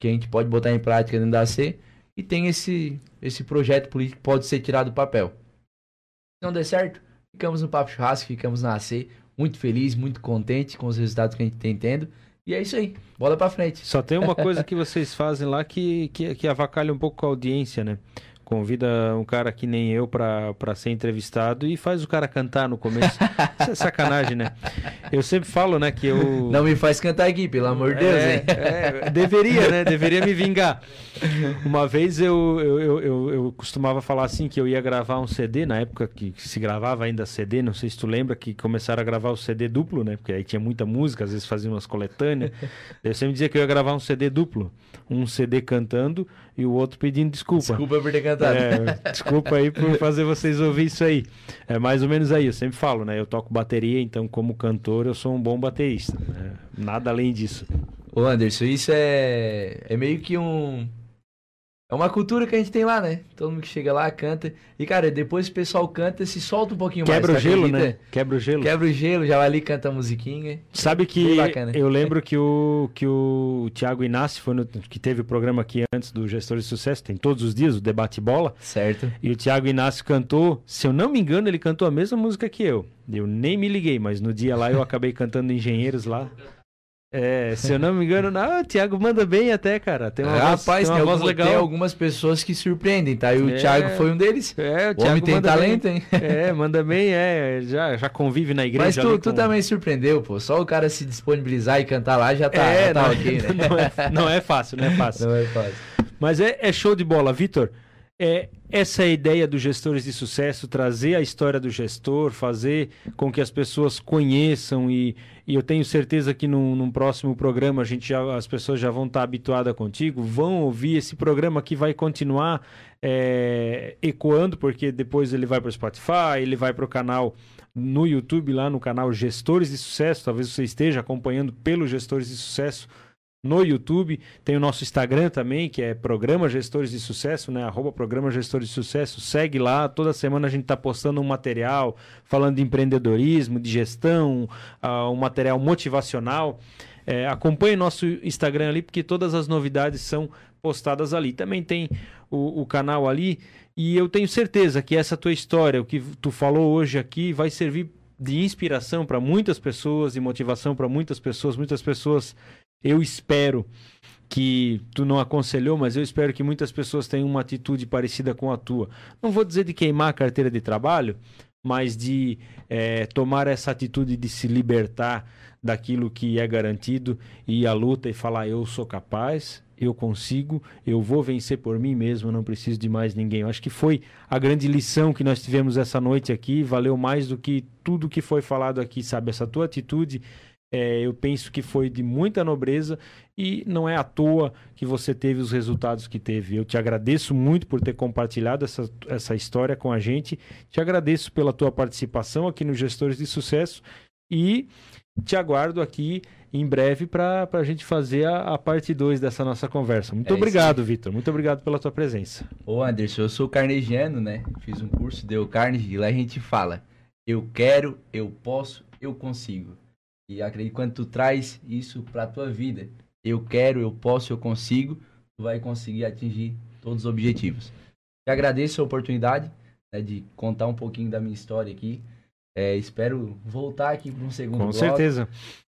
que a gente pode botar em prática dentro da AC. E tem esse, esse projeto político que pode ser tirado do papel. Se não der certo, ficamos no Papo Churrasco, ficamos na AC, muito feliz, muito contente com os resultados que a gente tem tendo. E é isso aí, bola pra frente. Só tem uma <laughs> coisa que vocês fazem lá que, que, que avacalha um pouco com a audiência, né? Convida um cara que nem eu pra ser entrevistado e faz o cara cantar no começo. Isso é sacanagem, né? Eu sempre falo, né, que eu. Não me faz cantar aqui, pelo amor de Deus, é, hein? é, deveria, né? Deveria me vingar. Uma vez eu, eu, eu, eu, eu costumava falar assim que eu ia gravar um CD, na época que, que se gravava ainda CD, não sei se tu lembra, que começaram a gravar o CD duplo, né? Porque aí tinha muita música, às vezes faziam umas coletâneas. Eu sempre dizia que eu ia gravar um CD duplo. Um CD cantando e o outro pedindo desculpa. Desculpa por ter cantado. É, desculpa aí por fazer vocês ouvir isso aí. É mais ou menos aí, eu sempre falo, né? Eu toco bateria, então como cantor eu sou um bom baterista. né? Nada além disso. Ô Anderson, isso é, é meio que um. É uma cultura que a gente tem lá, né? Todo mundo que chega lá canta. E, cara, depois o pessoal canta, se solta um pouquinho Quebra o mais. tu gelo, acredita? né? Quebra o gelo. Quebra o gelo, já vai ali canta a musiquinha. Sabe que eu lembro que o, que o Thiago Inácio foi no, que teve o programa aqui antes do Gestor de Sucesso, tem todos os dias o Debate Bola, Certo? e o Thiago Inácio cantou, se eu não me engano, ele cantou a mesma música que eu. Eu nem me liguei, mas no dia lá eu acabei cantando Engenheiros lá. É, se eu não me engano, não, o Thiago manda bem até, cara. Tem uma É, voz, rapaz, tem uma tem, voz algum- legal. tem algumas pessoas que surpreendem, tá? E o É. Thiago foi um deles. É, o O Thiago homem tem manda talento, bem. hein? É, manda bem, é, já, já convive na igreja. Mas tu, tu com- também surpreendeu, pô. Só o cara se disponibilizar e cantar lá já tá, É, já tá não, ok, né? <laughs> não, é, não é fácil, não é fácil. <laughs> Não é fácil. Mas é, é show de bola, Vitor. É, essa ideia dos gestores de sucesso, trazer a história do gestor, fazer com que as pessoas conheçam e, e eu tenho certeza que num, num próximo programa a gente já, as pessoas já vão estar habituadas contigo, vão ouvir esse programa que vai continuar é, ecoando, porque depois ele vai para o Spotify, ele vai para o canal no YouTube, lá no canal Gestores de Sucesso, talvez você esteja acompanhando pelo Gestores de Sucesso no YouTube. Tem o nosso Instagram também, que é Programa Gestores de Sucesso, né? Arroba Programa Gestores de Sucesso. Segue lá. Toda semana a gente está postando um material falando de empreendedorismo, de gestão, ah, um material motivacional. É, acompanhe nosso Instagram ali, porque todas as novidades são postadas ali. Também tem o, o canal ali. E eu tenho certeza que essa tua história, o que tu falou hoje aqui, vai servir de inspiração para muitas pessoas, de motivação para muitas pessoas. Muitas pessoas eu espero que tu não aconselhou, mas eu espero que muitas pessoas tenham uma atitude parecida com a tua. Não vou dizer de queimar a carteira de trabalho, mas de é, tomar essa atitude de se libertar daquilo que é garantido e à luta e falar: eu sou capaz, eu consigo, eu vou vencer por mim mesmo, não preciso de mais ninguém. Eu acho que foi a grande lição que nós tivemos essa noite aqui, valeu mais do que tudo que foi falado aqui, sabe? Essa tua atitude. É, eu penso que foi de muita nobreza e não é à toa que você teve os resultados que teve. Eu te agradeço muito por ter compartilhado essa, essa história com a gente. Te agradeço pela tua participação aqui no Gestores de Sucesso e te aguardo aqui em breve para a gente fazer a, a parte 2 dessa nossa conversa. Muito É obrigado, Vitor. Muito obrigado pela tua presença. Ô Anderson, eu sou carnegiano, né? Fiz um curso de Carnegie e lá a gente fala: eu quero, eu posso, eu consigo. E acredito que quando tu traz isso pra tua vida, eu quero, eu posso, eu consigo, tu vai conseguir atingir todos os objetivos. Te agradeço a oportunidade né, de contar um pouquinho da minha história aqui. É, espero voltar aqui para um segundo Com bloco. certeza.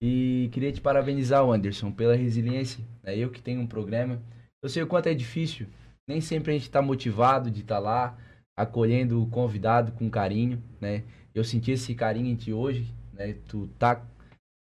E queria te parabenizar, Anderson, pela resiliência. Né? Eu que tenho um programa. Eu sei o quanto é difícil. Nem sempre a gente está motivado de estar lá, acolhendo o convidado com carinho, né? Eu senti esse carinho em ti hoje, né? Tu tá,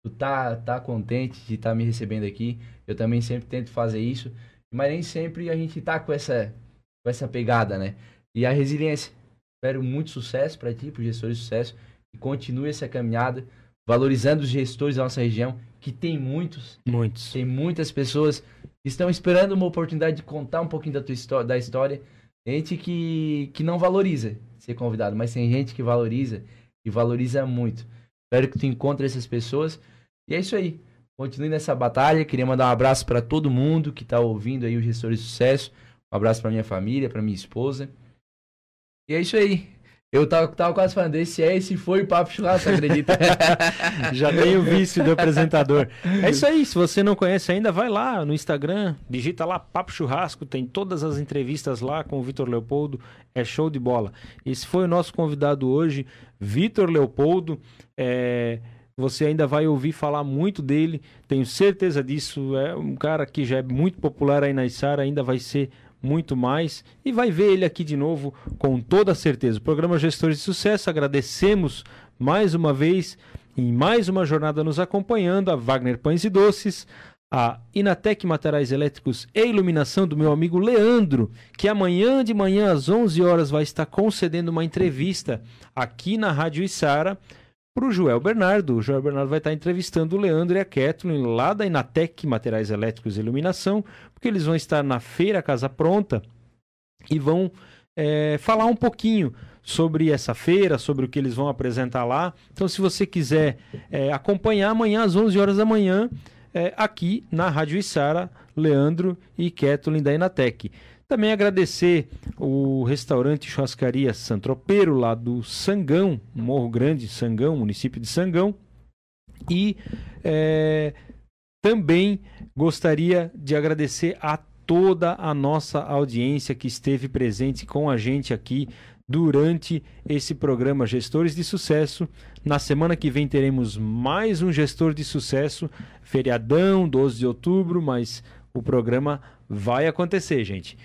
tu tá, tá contente de estar me recebendo aqui. Eu também sempre tento fazer isso. Mas nem sempre a gente tá com essa, com essa pegada, né? E a resiliência. Espero muito sucesso para ti, para gestores de sucesso. E continue essa caminhada, valorizando os gestores da nossa região, que tem muitos. Muitos. Tem muitas pessoas que estão esperando uma oportunidade de contar um pouquinho da tua história, da história. Gente que, que não valoriza ser convidado, mas tem gente que valoriza e valoriza muito. Espero que tu encontre essas pessoas. E é isso aí. Continue nessa batalha. Queria mandar um abraço para todo mundo que está ouvindo aí o Gestores de Sucesso. Um abraço para minha família, para minha esposa. E é isso aí. Eu tava, tava quase falando, esse é, esse foi o Papo Churrasco, acredita? <laughs> Já tem o vício do apresentador. É isso aí. Se você não conhece ainda, vai lá no Instagram, digita lá Papo Churrasco, tem todas as entrevistas lá com o Vitor Leopoldo. É show de bola. Esse foi o nosso convidado hoje, Vitor Leopoldo. É, Você ainda vai ouvir falar muito dele, tenho certeza disso. É um cara que já é muito popular aí na Isara, ainda vai ser muito mais e vai ver ele aqui de novo com toda certeza. O programa Gestores de Sucesso, agradecemos mais uma vez em mais uma jornada nos acompanhando a Wagner Pães e Doces, a Inatec Materiais Elétricos e Iluminação do meu amigo Leandro, que amanhã de manhã às 11 horas vai estar concedendo uma entrevista aqui na Rádio Isara para o Joel Bernardo. O Joel Bernardo vai estar entrevistando o Leandro e a Kathleen lá da Inatec Materiais Elétricos e Iluminação, porque eles vão estar na Feira Casa Pronta e vão é, falar um pouquinho sobre essa feira, sobre o que eles vão apresentar lá. Então, se você quiser é, acompanhar amanhã às 11 horas da manhã, é, aqui na Rádio Isara, Leandro e Kathleen da Inatec. Também agradecer o restaurante Churrascaria Santropeiro, lá do Sangão, Morro Grande, Sangão, município de Sangão. E é, também gostaria de agradecer a toda a nossa audiência que esteve presente com a gente aqui durante esse programa Gestores de Sucesso. Na semana que vem teremos mais um gestor de sucesso, feriadão, 12 de outubro, mas o programa vai acontecer, gente.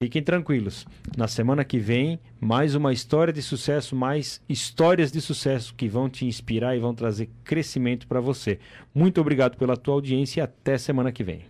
Fiquem tranquilos. Na semana que vem, mais uma história de sucesso, mais histórias de sucesso que vão te inspirar e vão trazer crescimento para você. Muito obrigado pela tua audiência e até semana que vem.